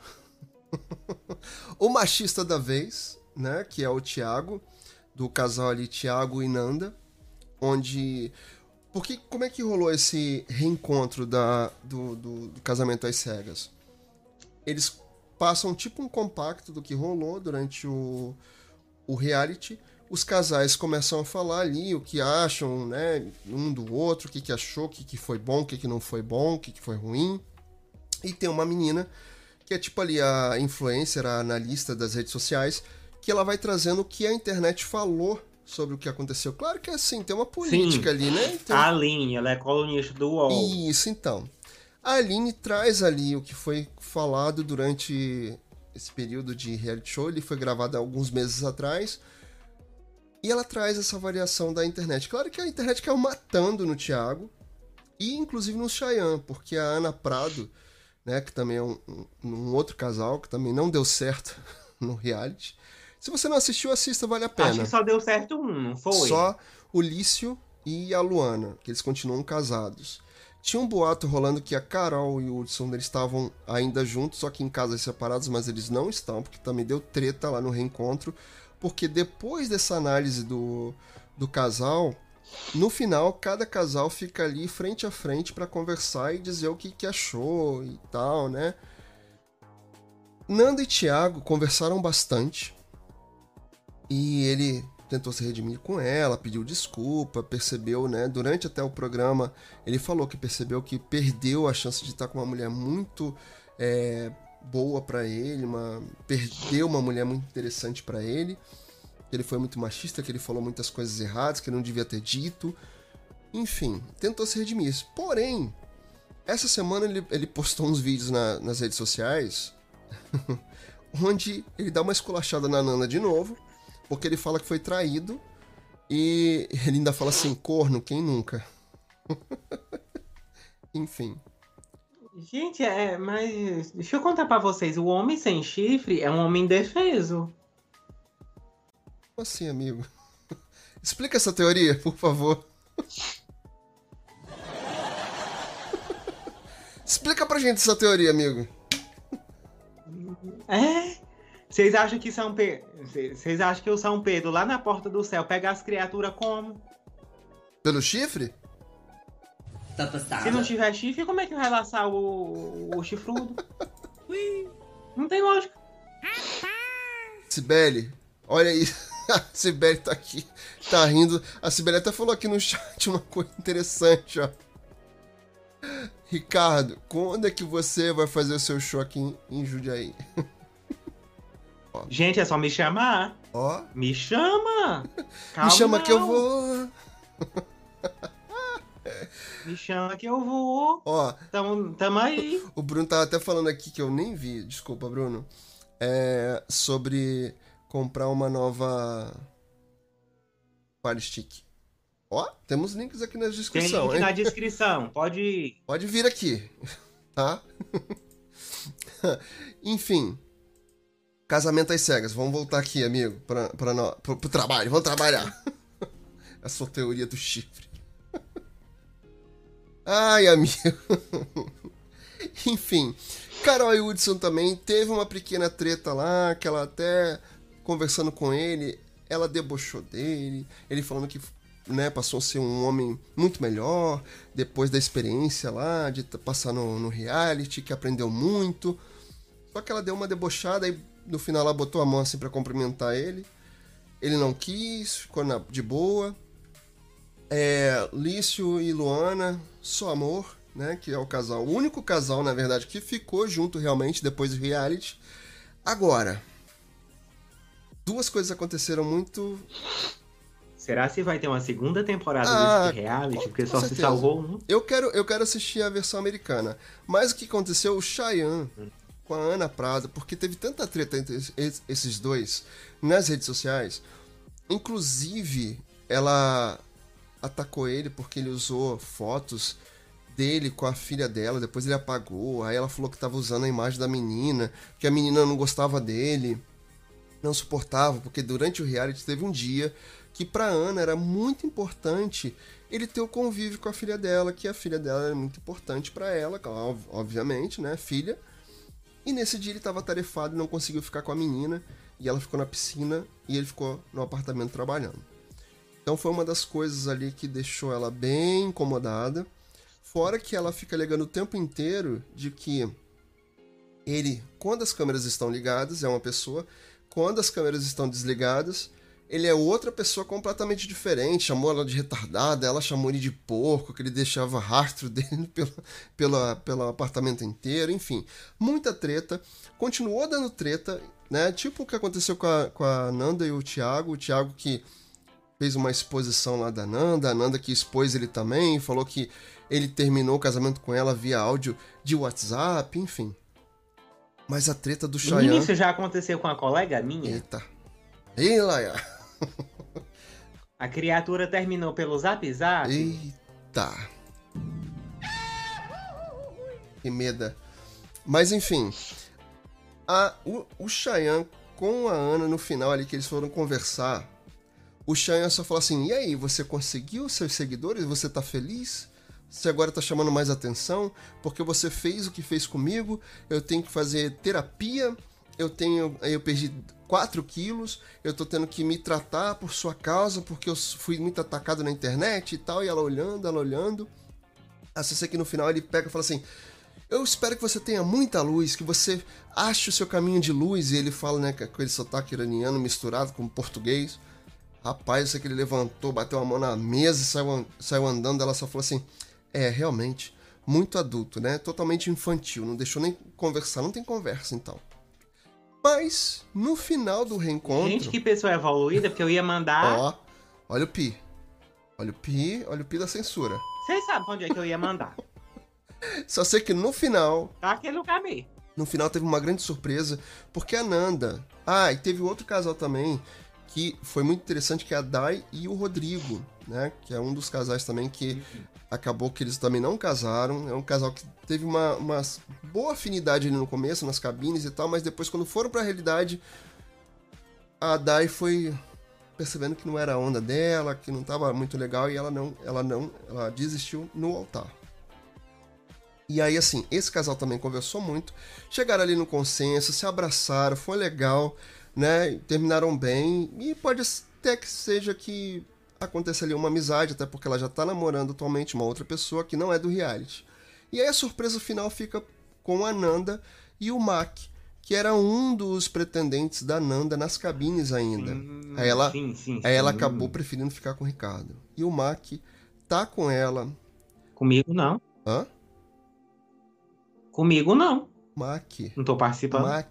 *laughs* o machista da vez, né? Que é o Thiago, do casal ali Thiago e Nanda, onde porque como é que rolou esse reencontro da, do, do, do, casamento às cegas? Eles passam tipo um compacto do que rolou durante o, o reality. Os casais começam a falar ali o que acham, né? Um do outro, o que, que achou, o que, que foi bom, o que, que não foi bom, o que, que foi ruim. E tem uma menina que é tipo ali a influencer, a analista das redes sociais, que ela vai trazendo o que a internet falou sobre o que aconteceu. Claro que é assim, tem uma política Sim. ali, né? Então... A Aline, ela é colunista do UOL. Isso, então. A Aline traz ali o que foi falado durante esse período de reality show. Ele foi gravado há alguns meses atrás. E ela traz essa variação da internet. Claro que a internet caiu matando no Thiago. E inclusive no Cheyenne, porque a Ana Prado, né, que também é um, um, um outro casal, que também não deu certo *laughs* no reality se você não assistiu, assista, vale a pena. Acho que só deu certo um, não foi? Só o Lício e a Luana, que eles continuam casados. Tinha um boato rolando que a Carol e o Hudson eles estavam ainda juntos, só que em casas separados, mas eles não estão, porque também deu treta lá no reencontro. Porque depois dessa análise do, do casal, no final, cada casal fica ali frente a frente para conversar e dizer o que, que achou e tal, né? Nando e Thiago conversaram bastante. E ele tentou se redimir com ela, pediu desculpa, percebeu, né? Durante até o programa, ele falou que percebeu que perdeu a chance de estar com uma mulher muito é, boa para ele, uma, perdeu uma mulher muito interessante para ele. Que ele foi muito machista, que ele falou muitas coisas erradas, que ele não devia ter dito. Enfim, tentou se redimir. Porém, essa semana ele, ele postou uns vídeos na, nas redes sociais *laughs* onde ele dá uma esculachada na Nana de novo porque ele fala que foi traído e ele ainda fala assim: corno, quem nunca? *laughs* Enfim. Gente, é, mas deixa eu contar para vocês: o homem sem chifre é um homem indefeso. Como assim, amigo? *laughs* Explica essa teoria, por favor. *laughs* Explica pra gente essa teoria, amigo. É? Vocês acham que São Pedro. Vocês acham que o São Pedro, lá na porta do céu, pega as criaturas como? Pelo chifre? Tá passado. Se não tiver chifre, como é que vai laçar o, o chifrudo? *laughs* não tem lógica. Sibeli, olha aí. *laughs* A Sibeli tá aqui, tá rindo. A Sibeli até falou aqui no chat uma coisa interessante, ó. Ricardo, quando é que você vai fazer o seu show aqui em, em Jundiaí? *laughs* Gente, é só me chamar. Ó. Me chama. Calma, *laughs* me chama não. que eu vou. *laughs* Me chama que eu vou. Ó. Tamo, tamo aí. O Bruno tava até falando aqui que eu nem vi, desculpa, Bruno. É sobre comprar uma nova Fire Stick. Ó, temos links aqui na descrição. Tem link hein? na descrição, *laughs* pode. Pode vir aqui, tá? Enfim, Casamento às cegas. Vamos voltar aqui, amigo, pra, pra, no, pro, pro trabalho. Vamos trabalhar. *laughs* A sua teoria do chifre. *laughs* Ai, amigo. *laughs* Enfim, Carol e Hudson também teve uma pequena treta lá, que ela até conversando com ele, ela debochou dele, ele falando que né, passou a ser um homem muito melhor depois da experiência lá, de passar no, no reality, que aprendeu muito. Só que ela deu uma debochada e no final ela botou a mão assim para cumprimentar ele. Ele não quis, ficou na, de boa. É, Lício e Luana, só amor, né? Que é o casal, o único casal, na verdade, que ficou junto realmente depois do reality. Agora, duas coisas aconteceram muito. Será se vai ter uma segunda temporada Ah, desse reality? Porque só se certeza. salvou um. Eu quero, eu quero assistir a versão americana. Mas o que aconteceu? O Cheyenne com a Ana Prada, porque teve tanta treta entre es- esses dois nas redes sociais. Inclusive, ela atacou ele porque ele usou fotos dele com a filha dela, depois ele apagou. Aí ela falou que estava usando a imagem da menina, que a menina não gostava dele, não suportava, porque durante o reality teve um dia que pra Ana era muito importante ele ter o convívio com a filha dela, que a filha dela era muito importante pra ela, ob- obviamente, né, filha. E nesse dia ele estava tarefado e não conseguiu ficar com a menina, e ela ficou na piscina e ele ficou no apartamento trabalhando. Então foi uma das coisas ali que deixou ela bem incomodada. Fora que ela fica alegando o tempo inteiro de que ele, quando as câmeras estão ligadas, é uma pessoa, quando as câmeras estão desligadas, ele é outra pessoa completamente diferente. Chamou ela de retardada, ela chamou ele de porco, que ele deixava rastro *laughs* dele pelo, pelo, pelo apartamento inteiro, enfim. Muita treta. Continuou dando treta, né? Tipo o que aconteceu com a, com a Nanda e o Thiago. O Thiago que fez uma exposição lá da Nanda, a Nanda que expôs ele também, falou que ele terminou o casamento com ela via áudio de WhatsApp, enfim. Mas a treta do Cheyenne... isso já aconteceu com uma colega minha. Eita. Ei, Laia. A criatura terminou pelo zap zap. Eita. Que meda. Mas enfim. A, o, o Cheyenne com a Ana no final ali que eles foram conversar. O Cheyenne só falou assim: E aí, você conseguiu seus seguidores? Você tá feliz? Você agora tá chamando mais atenção? Porque você fez o que fez comigo. Eu tenho que fazer terapia. Eu tenho. Eu perdi 4 quilos. Eu tô tendo que me tratar por sua causa. Porque eu fui muito atacado na internet e tal. E ela olhando, ela olhando. Só sei que no final ele pega e fala assim: Eu espero que você tenha muita luz, que você ache o seu caminho de luz. E ele fala, né, com aquele sotaque iraniano misturado com português. Rapaz, sei que ele levantou, bateu a mão na mesa e saiu, saiu andando. Ela só falou assim: É, realmente, muito adulto, né? Totalmente infantil. Não deixou nem conversar, não tem conversa então. Mas, no final do reencontro. Gente, que pessoa evoluída, porque eu ia mandar. Ó, olha o pi. Olha o pi, olha o pi da censura. Vocês sabem onde é que eu ia mandar. Só sei que no final Tá aquele lugar mesmo. No final teve uma grande surpresa, porque a Nanda. Ah, e teve outro casal também que foi muito interessante, que é a Dai e o Rodrigo, né? Que é um dos casais também que acabou que eles também não casaram. É um casal que teve uma, uma boa afinidade ali no começo, nas cabines e tal, mas depois, quando foram pra realidade, a Dai foi percebendo que não era a onda dela, que não tava muito legal e ela não, ela não, ela desistiu no altar. E aí, assim, esse casal também conversou muito, chegaram ali no consenso, se abraçaram, foi legal, né? Terminaram bem, e pode até que seja que aconteça ali uma amizade, até porque ela já tá namorando atualmente uma outra pessoa que não é do reality. E aí a surpresa final fica com a Nanda e o Mac, que era um dos pretendentes da Nanda nas cabines ainda. Hum, aí ela, sim, sim, aí ela sim. acabou preferindo ficar com o Ricardo. E o Mac tá com ela. Comigo não. Hã? Comigo não. Mac. Não tô participando. Mac.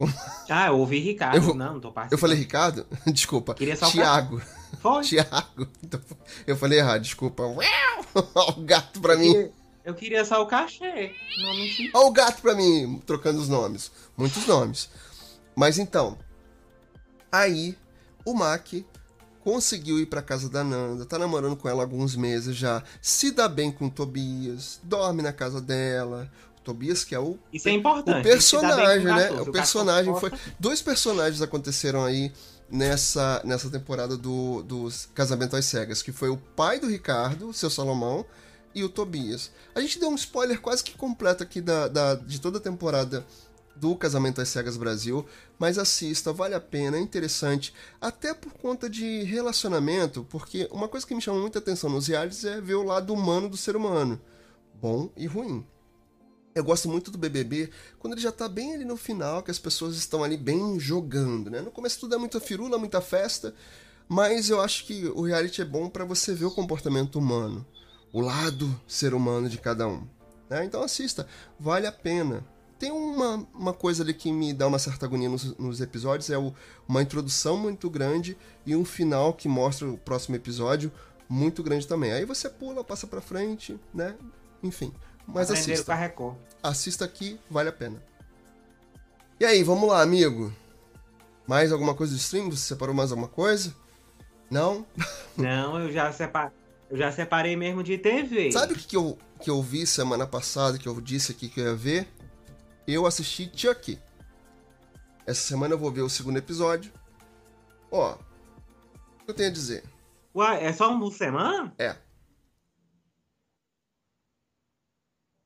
*laughs* Ah, eu ouvi Ricardo. Eu- não, não tô participando. Eu falei Ricardo? *laughs* Desculpa. Queria só o Tiago. Foi. *laughs* Tiago. Então, Eu falei errado, desculpa. Olha o gato pra mim. Eu queria só o cachê. Não menti. Olha o gato pra mim, trocando os nomes. Muitos nomes. Mas então, aí o Mac conseguiu ir pra casa da Nanda, tá namorando com ela há alguns meses já, se dá bem com o Tobias, dorme na casa dela. Tobias, que é o Isso é importante. o personagem, né? O personagem foi. Dois personagens aconteceram aí nessa, nessa temporada do, dos Casamento às Cegas, que foi o pai do Ricardo, seu Salomão, e o Tobias. A gente deu um spoiler quase que completo aqui da, da de toda a temporada do Casamento às Cegas Brasil, mas assista, vale a pena, é interessante, até por conta de relacionamento, porque uma coisa que me chama muita atenção nos realities é ver o lado humano do ser humano, bom e ruim. Eu gosto muito do BBB quando ele já tá bem ali no final, que as pessoas estão ali bem jogando, né? No começo tudo é muita firula, muita festa, mas eu acho que o reality é bom para você ver o comportamento humano, o lado ser humano de cada um. Né? Então assista, vale a pena. Tem uma, uma coisa ali que me dá uma certa agonia nos, nos episódios, é o, uma introdução muito grande e um final que mostra o próximo episódio muito grande também. Aí você pula, passa pra frente, né? Enfim. Mas assista. Assista aqui, vale a pena. E aí, vamos lá, amigo. Mais alguma coisa do stream? Você separou mais alguma coisa? Não? *laughs* Não, eu já, separ... eu já separei mesmo de TV. Sabe o que, que, eu, que eu vi semana passada, que eu disse aqui que eu ia ver? Eu assisti Chucky. Essa semana eu vou ver o segundo episódio. Ó, o que eu tenho a dizer? Uai, é só um por semana? É.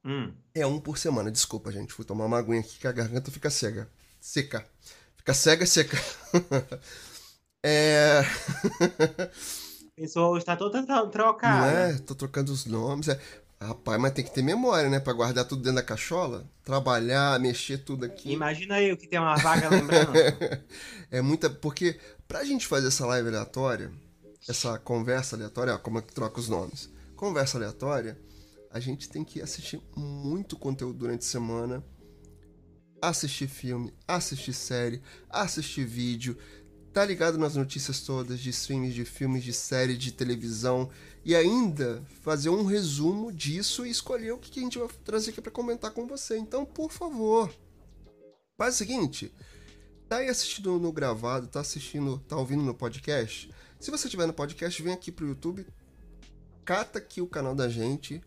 Hum. É um por semana, desculpa, gente. Fui tomar uma aguinha aqui que a garganta fica cega. Seca. Fica cega, seca. *laughs* é. Pessoal está toda trocada. Não é? Tô trocando os nomes. É. Rapaz, mas tem que ter memória, né? Pra guardar tudo dentro da cachola. Trabalhar, mexer tudo aqui. Imagina eu que tem uma vaga lembrando. *laughs* é muita. Porque pra gente fazer essa live aleatória, essa conversa aleatória, ó, como é que troca os nomes? Conversa aleatória a gente tem que assistir muito conteúdo durante a semana, assistir filme, assistir série, assistir vídeo, tá ligado nas notícias todas de streams de filmes, de série, de televisão e ainda fazer um resumo disso e escolher o que a gente vai trazer aqui para comentar com você. Então, por favor, faz o seguinte, tá aí assistindo no gravado, tá assistindo, tá ouvindo no podcast? Se você estiver no podcast, vem aqui pro YouTube, cata aqui o canal da gente,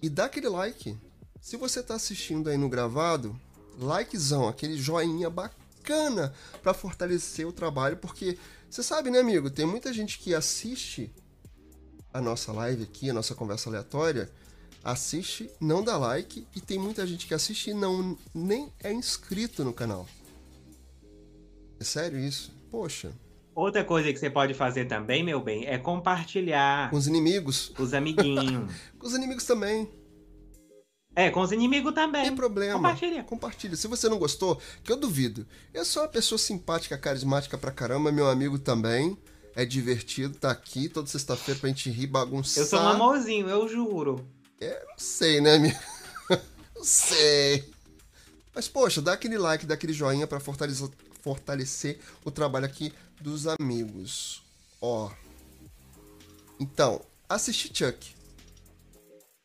e dá aquele like. Se você está assistindo aí no gravado, likezão, aquele joinha bacana para fortalecer o trabalho, porque você sabe, né, amigo? Tem muita gente que assiste a nossa live aqui, a nossa conversa aleatória, assiste, não dá like, e tem muita gente que assiste e não nem é inscrito no canal. É sério isso? Poxa. Outra coisa que você pode fazer também, meu bem, é compartilhar. Com os inimigos. Com os *laughs* amiguinhos. com os inimigos também. É, com os inimigos também. Tem problema. Compartilha. Compartilha. Se você não gostou, que eu duvido. Eu sou uma pessoa simpática, carismática pra caramba, meu amigo também. É divertido, tá aqui toda sexta-feira pra gente rir, bagunçar. Eu sou um amorzinho, eu juro. É, não sei, né, amigo? *laughs* não sei. Mas, poxa, dá aquele like, dá aquele joinha pra fortalecer, fortalecer o trabalho aqui dos amigos. Ó. Então, assisti Chuck.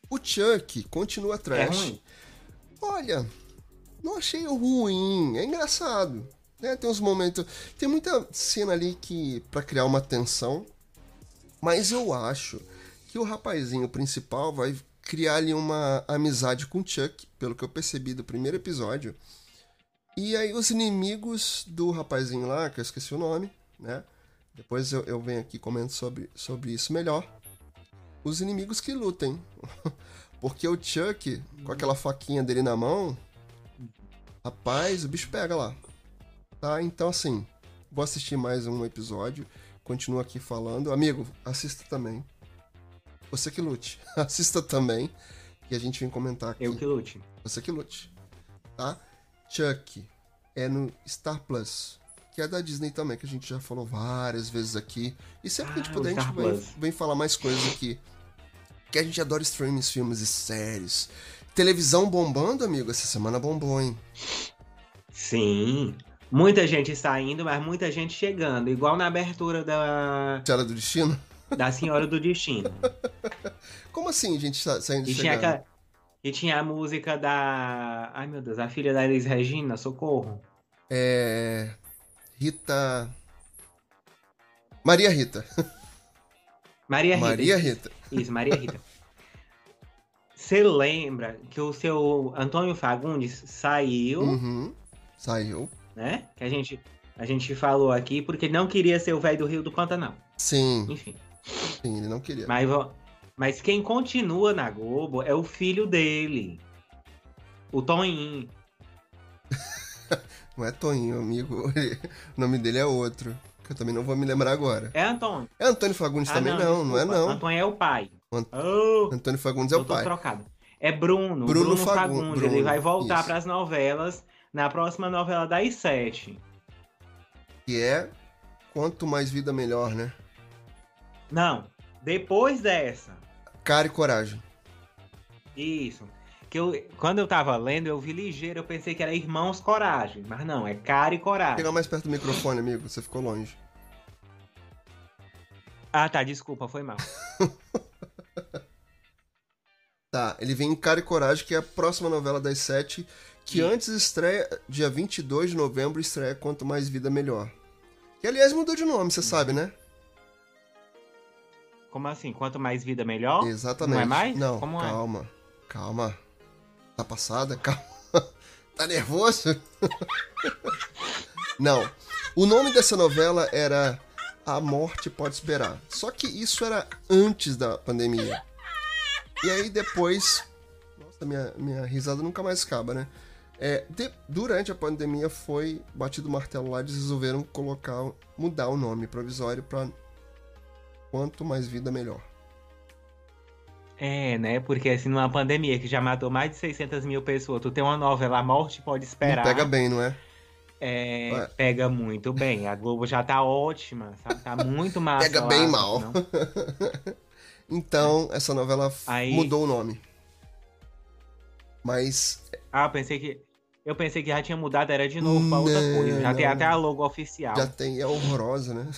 O Chuck continua trash. É? Olha, não achei ruim. É engraçado. Né? Tem uns momentos. Tem muita cena ali que. para criar uma tensão. Mas eu acho que o rapazinho principal vai criar ali uma amizade com o Chuck, pelo que eu percebi do primeiro episódio. E aí os inimigos do rapazinho lá, que eu esqueci o nome, né? Depois eu, eu venho aqui e comento sobre, sobre isso melhor. Os inimigos que lutem. *laughs* Porque o Chuck, com aquela faquinha dele na mão, rapaz, o bicho pega lá. Tá? Então, assim, vou assistir mais um episódio. Continuo aqui falando. Amigo, assista também. Você que lute. *laughs* Assista também. E a gente vem comentar aqui. Eu que lute. Você que lute. Tá? Chuck é no Star Plus que é da Disney também, que a gente já falou várias vezes aqui. E sempre ah, que a gente ah, puder, a gente vem, vem, falar mais coisas aqui. Que a gente adora streams, filmes e séries. Televisão bombando, amigo, essa semana bombou, hein? Sim. Muita gente saindo, mas muita gente chegando. Igual na abertura da. Senhora do Destino? Da Senhora do Destino. *laughs* Como assim, gente saindo e chegando? Tinha E tinha a música da. Ai meu Deus, a filha da Elis Regina, socorro. É. Rita. Maria Rita. *laughs* Maria Rita. Maria Rita. Isso, Maria Rita. *laughs* Você lembra que o seu Antônio Fagundes saiu? Uhum, saiu. Né? Que a gente, a gente falou aqui porque não queria ser o velho do Rio do Pantanal. Sim. Enfim. Sim, ele não queria. Mas, Mas quem continua na Globo é o filho dele. O Toninho. *laughs* Não é Toninho, amigo. o nome dele é outro. Que eu também não vou me lembrar agora. É Antônio. É Antônio Fagundes Ah, também? Não, não, é desculpa. não. Antônio é o pai. Ant- Oh, Antônio Fagundes é o pai. trocado. É Bruno. Bruno Bruno, Fagun- Fagundes. Bruno, Ele vai voltar para as novelas na próxima novela das sete. Que é Quanto Mais Vida Melhor, né? Não. Depois dessa. Cara e Coragem. Isso. Que eu, quando eu tava lendo, eu vi ligeiro, eu pensei que era Irmãos Coragem. Mas não, é Cara e Coragem. Chega mais perto do microfone, amigo. Você ficou longe. Ah, tá, desculpa, foi mal. *laughs* Tá, ele vem em Cara e Coragem, que é a próxima novela das sete, que Sim. antes estreia, dia 22 de novembro, estreia Quanto Mais Vida Melhor. Que, aliás, mudou de nome, você sabe, né? Como assim? Quanto mais vida, melhor? Exatamente. Não é mais? Não, Como é? calma. Calma. Tá passada? *laughs* Calma. tá nervoso? *laughs* Não. O nome dessa novela era A Morte Pode Esperar. Só que isso era antes da pandemia. E aí depois. Nossa, minha, minha risada nunca mais acaba, né? É, de- durante a pandemia foi batido o martelo lá, eles resolveram colocar, mudar o nome provisório pra Quanto Mais Vida Melhor. É, né? Porque assim, numa pandemia que já matou mais de 600 mil pessoas, tu tem uma novela, A Morte Pode Não Esperar. pega bem, não é? É, Ué. pega muito bem. A Globo já tá ótima, sabe? Tá muito massa. Pega bem mal. não? *laughs* Então, essa novela Aí- mudou o nome. Mas Ah, pensei que. Eu pensei que já tinha mudado, era de novo pra outra Não, coisa. Já tem não. até a logo oficial. já tem, é horrorosa, né?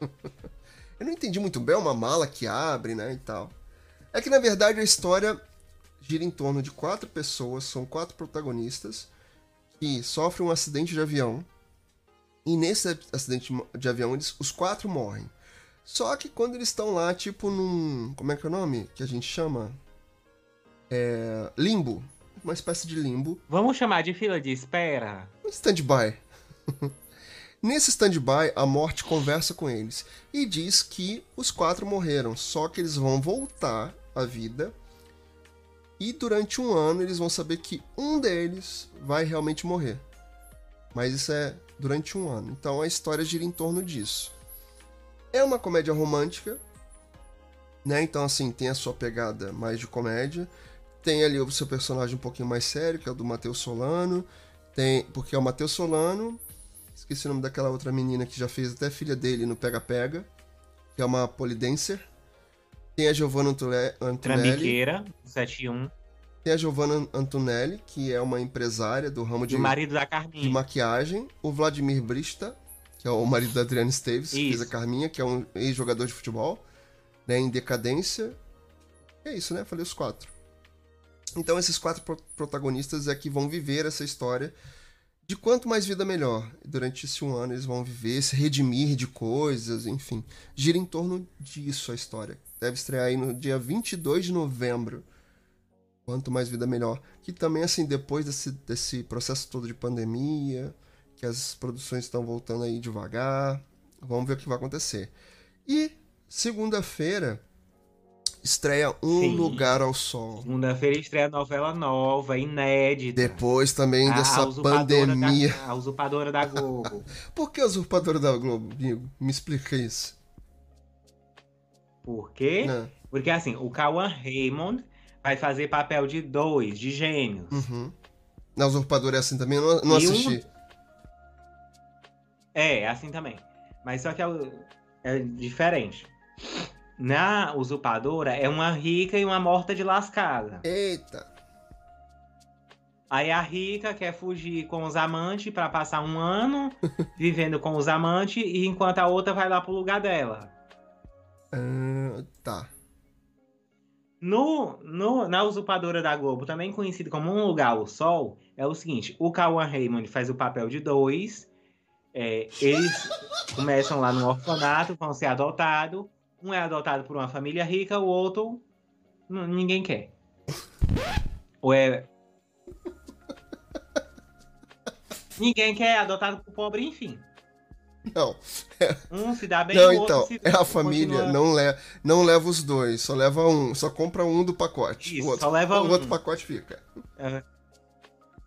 *laughs* Eu não entendi muito bem, é uma mala que abre, né, e tal. É que, na verdade, a história gira em torno de quatro pessoas, são quatro protagonistas, que sofrem um acidente de avião. E nesse acidente de avião, eles, os quatro morrem. Só que quando eles estão lá, tipo num... Como é que é o nome que a gente chama? É... Limbo. Uma espécie de limbo. Vamos chamar de fila de espera? Um stand-by. *laughs* Nesse stand-by, a morte conversa com eles e diz que os quatro morreram, só que eles vão voltar à vida e durante um ano eles vão saber que um deles vai realmente morrer. Mas isso é durante um ano. Então a história gira em torno disso. É uma comédia romântica, né? Então assim, tem a sua pegada mais de comédia. Tem ali o seu personagem um pouquinho mais sério, que é o do Matheus Solano. Tem, porque é o Matheus Solano. Esqueci o nome daquela outra menina que já fez até filha dele no Pega Pega, que é uma polidancer. Tem a Giovanna Antule- Antonelli. Trambiqueira, 71. Tem a Giovanna Antonelli, que é uma empresária do ramo de, de maquiagem. O Vladimir Brista, que é o marido da Adriana Esteves, que fez a Carminha, que é um ex-jogador de futebol, né, em decadência. É isso, né? Falei os quatro. Então esses quatro pro- protagonistas é que vão viver essa história de quanto mais vida melhor. Durante esse um ano eles vão viver, se redimir de coisas, enfim. Gira em torno disso a história. Deve estrear aí no dia 22 de novembro. Quanto mais vida melhor. Que também, assim, depois desse, desse processo todo de pandemia, que as produções estão voltando aí devagar. Vamos ver o que vai acontecer. E segunda-feira estreia Um Sim. Lugar ao Sol. Segunda-feira estreia novela nova, inédita. Depois também A- dessa a pandemia. Da, a usurpadora da Globo. *laughs* Por que a usurpadora da Globo, amigo? Me explica isso. Por quê? Né? Porque assim, o Cauan Raymond vai fazer papel de dois, de gêmeos. Uhum. Na usurpadora é assim também? Eu não, não E um- assisti. É, é assim também. Mas só que é, é diferente. Na usurpadora é uma rica e uma morta de lascada. Eita. Aí a rica quer fugir com os amantes pra passar um ano *laughs* vivendo com os amantes, e enquanto a outra vai lá pro lugar dela. Ah, tá. No, no- na usurpadora da Globo, também conhecido como Um Lugar ao Sol, é o seguinte: o Cauan Raymond faz o papel de dois. é, eles *laughs* começam lá no orfanato, vão ser adotados. Um é adotado por uma família rica, o outro ninguém quer. Ou é. *laughs* Ninguém quer, é adotado por pobre, enfim. Não. *laughs* Um se dá bem, não, o outro então, se é a família, continua- não, le não leva os dois, só leva um, só compra um do pacote. Isso, o outro, só leva o um. outro pacote fica.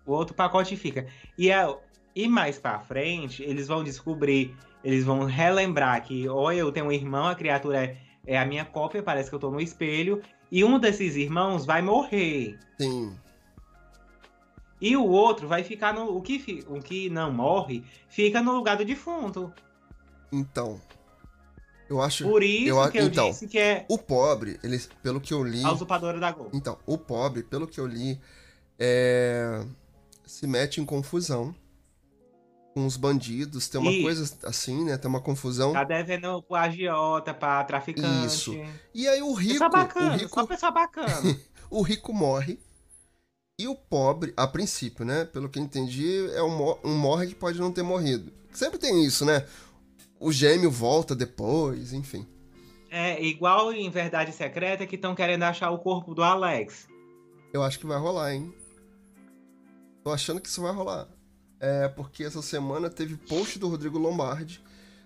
O outro pacote fica. E, é, e mais pra frente, eles vão descobrir, eles vão relembrar que, ou eu tenho um irmão, a criatura é, é a minha cópia, parece que eu tô no espelho, e um desses irmãos vai morrer. Sim. E o outro vai ficar no. O que, o que não morre fica no lugar do defunto. Então, eu acho Por isso eu que eu então, disse que é o pobre, ele, pelo que eu li, a usurpadora da Globo. então, o pobre, pelo que eu li, é, se mete em confusão com os bandidos, tem uma Isso. coisa assim, né? Tem uma confusão. Tá devendo pro agiota, pra traficante. Isso. E aí o rico, Pessoa bacana, o rico só pessoa bacana. o rico morre e o pobre, a princípio, né? Pelo que eu entendi, é um, um morre que pode não ter morrido. Sempre tem isso, né? O gêmeo volta depois, enfim. é igual em Verdade Secreta que estão querendo achar o corpo do Alex. Eu acho que vai rolar, hein? Tô achando que isso vai rolar. É, porque essa semana teve post do Rodrigo Lombardi,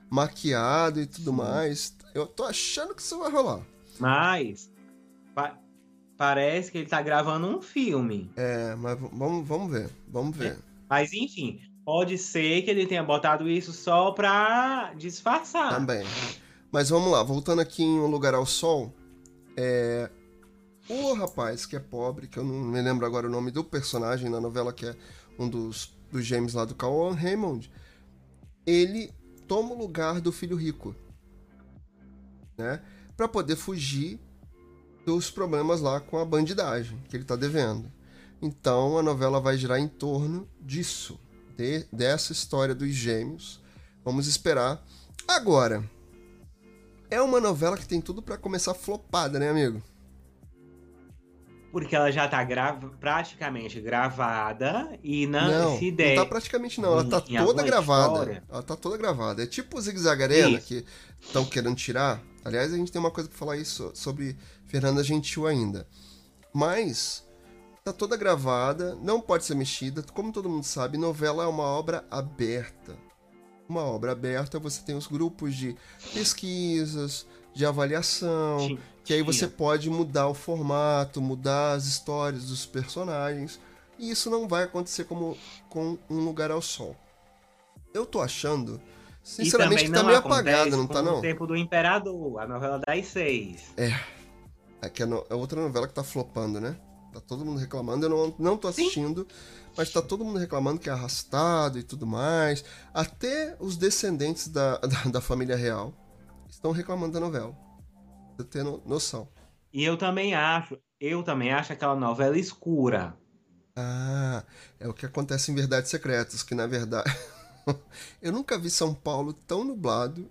maquiado e tudo mais. Eu tô achando que isso vai rolar. Mas pa- parece que ele tá gravando um filme. É, mas vamos, vamos ver. Vamos ver. Mas enfim, pode ser que ele tenha botado isso só pra disfarçar. Também. Mas vamos lá, voltando aqui em Um Lugar ao Sol. É. O rapaz que é pobre, que eu não me lembro agora o nome do personagem na novela, que é um dos, dos gêmeos lá do Cauan Raymond, ele toma o lugar do filho rico, né? Pra poder fugir dos problemas lá com a bandidagem que ele tá devendo. Então a novela vai girar em torno disso, de- dessa história dos gêmeos. Vamos esperar. Agora, é uma novela que tem tudo pra começar flopada, né, amigo? Porque ela já tá grava- praticamente gravada e não, não, se não der. tá praticamente não, ela tá toda gravada. história. Ela tá toda gravada. É tipo o Zig Zag Arena, Isso. que estão querendo tirar. Aliás, a gente tem uma coisa pra falar isso sobre Fernanda Gentil ainda. Mas tá toda gravada, não pode ser mexida. Como todo mundo sabe, novela é uma obra aberta. Uma obra aberta, você tem os grupos de pesquisas, de avaliação, Ti- que aí você pode mudar o formato, mudar as histórias dos personagens. E isso não vai acontecer como com Um Lugar ao Sol. Eu tô achando, sinceramente, que tá meio apagada, não tá não? O tempo do Imperador, a novela das seis. É que é, no- é outra novela que tá flopando, né? Tá todo mundo reclamando, eu não, não tô assistindo, mas tá todo mundo reclamando que é arrastado e tudo mais. Até os descendentes da, *laughs* da, da família real estão reclamando da novela. Pra ter no- noção. E eu também acho, eu também acho aquela novela escura. Ah, é o que acontece em Verdades Secretas, que na verdade. *laughs* eu nunca vi São Paulo tão nublado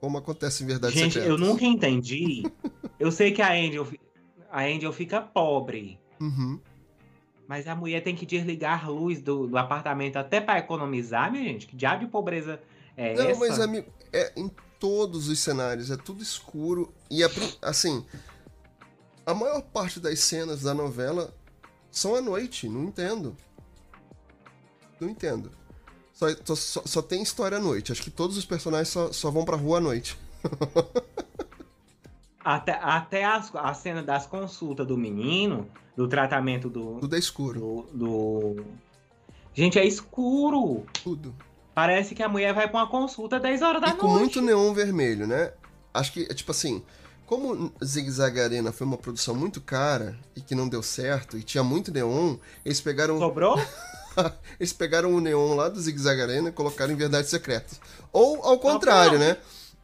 como acontece em Verdades Gente, Secretas. eu nunca entendi. eu sei que a Angel, a Angel fica pobre. Uhum. Mas a mulher tem que desligar a luz do, do apartamento até pra economizar, minha gente. Que diabo de pobreza é Não, essa? mas amigo, é todos os cenários, é tudo escuro. E assim, a maior parte das cenas da novela são à noite, não entendo. Não entendo. Só, só, só tem história à noite. Acho que todos os personagens só, só vão pra rua à noite. *laughs* Até, até as, a cena das consultas do menino, do tratamento do, Tudo é escuro. do, do- Gente, é escuro. Tudo. Parece que a mulher vai pra uma consulta 10 horas da E com noite. muito neon vermelho, né? Acho que, é tipo assim, como Zig Zag Arena foi uma produção muito cara e que não deu certo, e tinha muito neon, eles pegaram Sobrou? *laughs* Eles pegaram o neon lá do Zig Zag Arena e colocaram em Verdades Secretas. Ou ao contrário, né?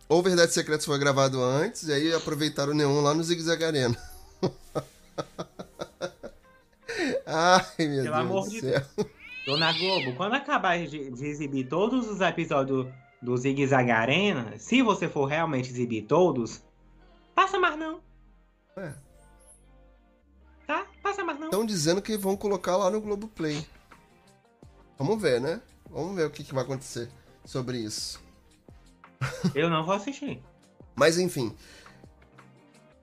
Ou Verdades Secretas foi gravado antes e aí aproveitaram o neon lá no Zig Zag Arena. *laughs* Ai, meu Pelo Deus amor do de céu. Dona Globo, quando acabar de, de exibir todos os episódios do Zig Zag Arena, se você for realmente exibir todos, passa mais não. É. Tá? Passa mais não. Estão dizendo que vão colocar lá no Globoplay. Vamos ver, né? Vamos ver o que, que vai acontecer sobre isso. Eu não vou assistir. Mas enfim.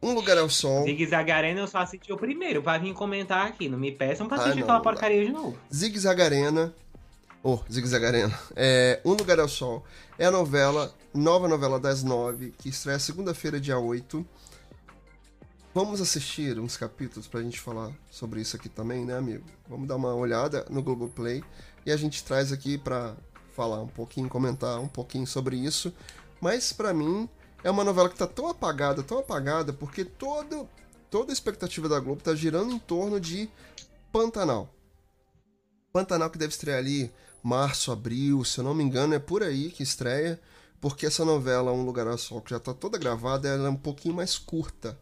Um Lugar ao Sol. Zig Zag Arena eu só assisti o primeiro, pra vir comentar aqui. Não me peçam pra Ah, assistir não, aquela não dá. porcaria de novo. Zig Zag Arena oh, Zig Zag Arena. É, um Lugar ao Sol. É a novela, nova novela das nove, que estreia segunda-feira, dia 8. Vamos assistir uns capítulos pra gente falar sobre isso aqui também, né, amigo? Vamos dar uma olhada no Globoplay e a gente traz aqui pra falar um pouquinho, comentar um pouquinho sobre isso. Mas para mim é uma novela que tá tão apagada, tão apagada, porque todo, toda a expectativa da Globo tá girando em torno de Pantanal. Pantanal que deve estrear ali março, abril, se eu não me engano, é por aí que estreia, porque essa novela Um Lugar ao Sol, que já tá toda gravada, ela é um pouquinho mais curta.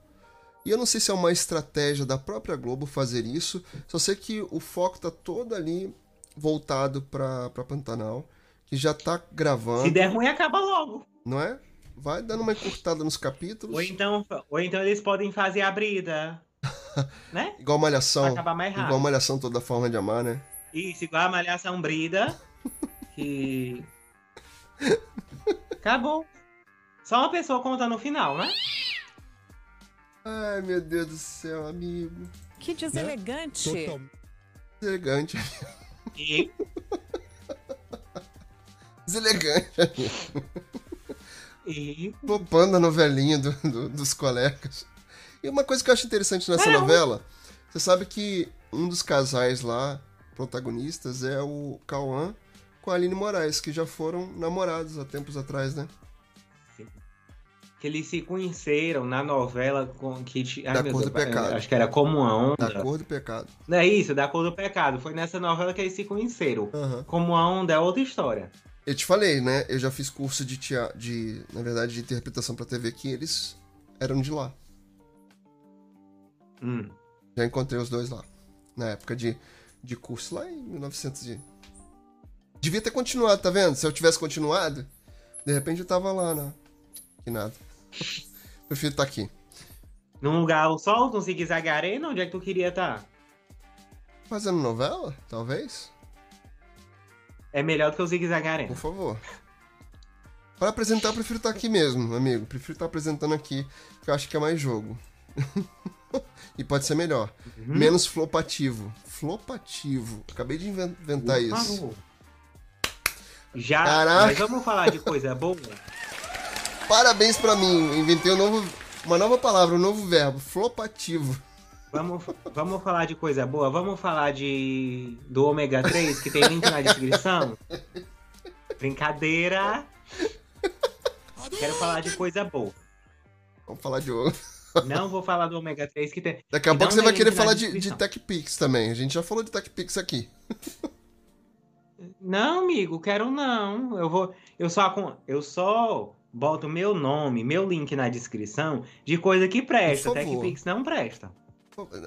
E eu não sei se é uma estratégia da própria Globo fazer isso, só sei que o foco tá todo ali voltado para Pantanal, que já tá gravando. Se der ruim, acaba logo. Não é? Vai dando uma encurtada nos capítulos. Ou então, ou então eles podem fazer a brida. *laughs* né? Igual Malhação. Pra acabar mais rápido. Igual Malhação toda forma de amar, né? Isso, igual a Malhação Brida. *laughs* Que. Acabou. Só uma pessoa conta no final, né? Ai, meu Deus do céu, amigo. Que deselegante. Né? Total... Deselegante. E... *laughs* Deselegante, amigo. E... Poupando a novelinha do, do, dos colegas. E uma coisa que eu acho interessante nessa é, novela, você sabe que um dos casais lá, protagonistas, é o Cauã com a Aline Moraes, que já foram namorados há tempos atrás, né? que eles se conheceram na novela com que ai, da cor do pecado. Acho que era como a onda. Da cor do pecado. Não é isso, da cor do pecado. Foi nessa novela que eles se conheceram. Uhum. Como a onda é outra história. Eu te falei, né? Eu já fiz curso de teatro, de, na verdade, de interpretação para TV que eles eram de lá. Hum. Já encontrei os dois lá. Na época de, de curso, lá em 1900 de... Devia ter continuado, tá vendo? Se eu tivesse continuado, de repente eu tava lá, né? Que nada. Prefiro estar tá aqui. Num lugar ao sol, num zigue-zague arena, onde é que tu queria estar? Tá? Fazendo novela, talvez? É melhor do que o zigue-zague arena. Por favor. Para apresentar, eu prefiro estar tá aqui mesmo, amigo. Prefiro estar apresentando aqui, que eu acho que é mais jogo. *laughs* e pode ser melhor. Uhum. Menos flopativo. Flopativo. Acabei de inventar Por isso. Favor. Já, Caraca. mas vamos falar de coisa boa? Parabéns para mim, inventei um novo, uma nova palavra, um novo verbo, flopativo. Vamos, vamos falar de coisa boa? Vamos falar de do ômega 3, que tem link na descrição? Brincadeira. Quero falar de coisa boa. Vamos falar de outro. *laughs* Não vou falar do ômega 3 que tem. Daqui a pouco você vai querer falar de, de TechPix também. A gente já falou de TechPix aqui. Não, amigo, quero não. Eu vou. Eu só, eu só boto meu nome, meu link na descrição de coisa que presta. TechPix não presta.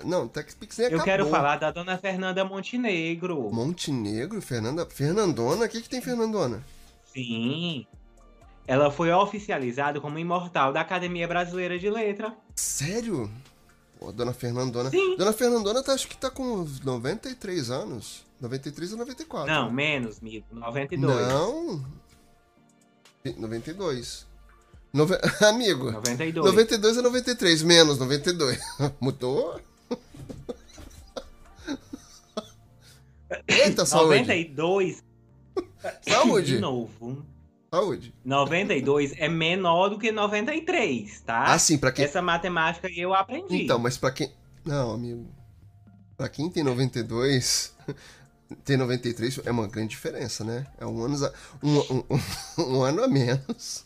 Não, TechPix nem acabou. Eu quero falar da dona Fernanda Montenegro. Montenegro? Fernanda... Fernandona? O que, que tem Fernandona? Sim. Ela foi oficializada como imortal da Academia Brasileira de Letra. Sério? Pô, dona Fernandona. Sim. Dona Fernandona tá, acho que tá com 93 anos. 93 ou 94. Não, menos, amigo. 92. Não. 92. Nove... *laughs* Amigo. 92. 92 é 93, menos 92. *laughs* Mudou? Eita, saúde. 92. Saúde. De novo. Saúde. 92 é menor do que 93, tá? Ah, sim, pra quem. Essa matemática eu aprendi. Então, mas pra quem. Não, amigo. Pra quem tem 92, *laughs* ter 93 é uma grande diferença, né? É um ano, um, um, um, um ano a menos.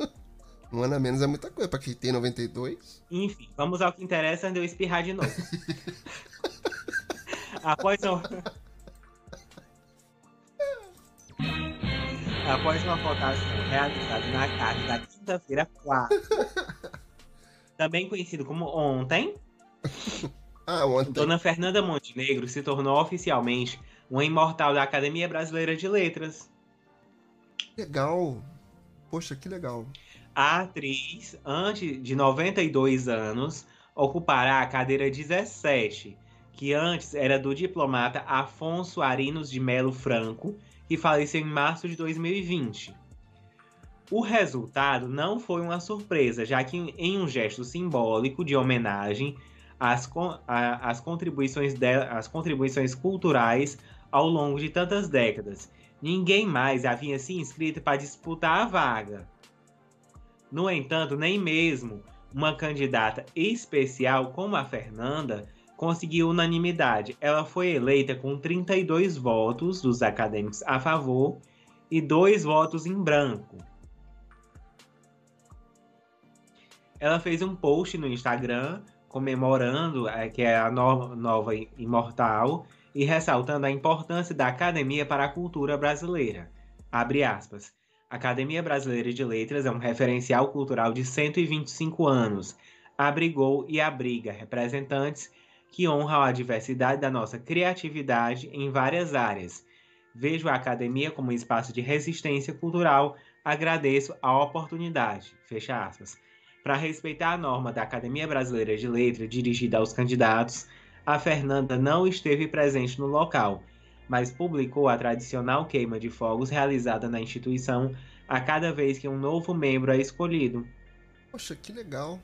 Um ano a menos é muita coisa pra quem tem 92. Enfim, vamos ao que interessa antes de eu espirrar de novo. *laughs* Após uma... Após uma votação realizada na tarde da quinta-feira 4, *laughs* também conhecido como ontem, *laughs* ah, ontem. Dona Fernanda Montenegro se tornou oficialmente uma imortal da Academia Brasileira de Letras. Legal. Poxa, que legal. A atriz, antes de 92 anos, ocupará a cadeira 17, que antes era do diplomata Afonso Arinos de Melo Franco, que faleceu em março de 2020. O resultado não foi uma surpresa, já que em um gesto simbólico de homenagem às, às, contribuições, às contribuições culturais ao longo de tantas décadas. Ninguém mais havia se inscrito para disputar a vaga. No entanto, nem mesmo uma candidata especial como a Fernanda conseguiu unanimidade. Ela foi eleita com 32 votos dos acadêmicos a favor e dois votos em branco. Ela fez um post no Instagram comemorando é, que é a no nova imortal e ressaltando a importância da academia para a cultura brasileira. Abre aspas. A Academia Brasileira de Letras é um referencial cultural de 125 anos. Abrigou e abriga representantes que honram a diversidade da nossa criatividade em várias áreas. Vejo a academia como um espaço de resistência cultural. Agradeço a oportunidade. Fecha aspas. Para respeitar a norma da Academia Brasileira de Letras dirigida aos candidatos, a Fernanda não esteve presente no local, mas publicou a tradicional queima de fogos realizada na instituição a cada vez que um novo membro é escolhido. Poxa, que legal!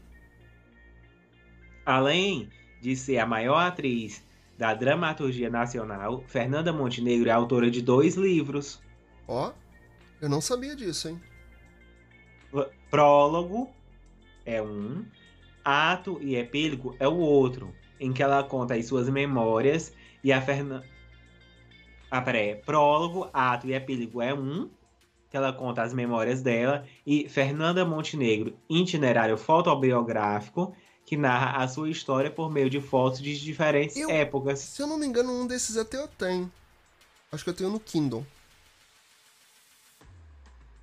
Além de ser a maior atriz da dramaturgia nacional, Fernanda Montenegro é autora de dois livros. Ó, oh, eu não sabia disso, hein? Prólogo é um, ato e epílogo é o outro, em que ela conta as suas memórias e a Fernanda. Ah, peraí. Prólogo, ato e epílogo é um, que ela conta as memórias dela, e Fernanda Montenegro, itinerário fotobiográfico, que narra a sua história por meio de fotos de diferentes eu, épocas. Se eu não me engano, um desses até eu tenho. Acho que eu tenho no Kindle.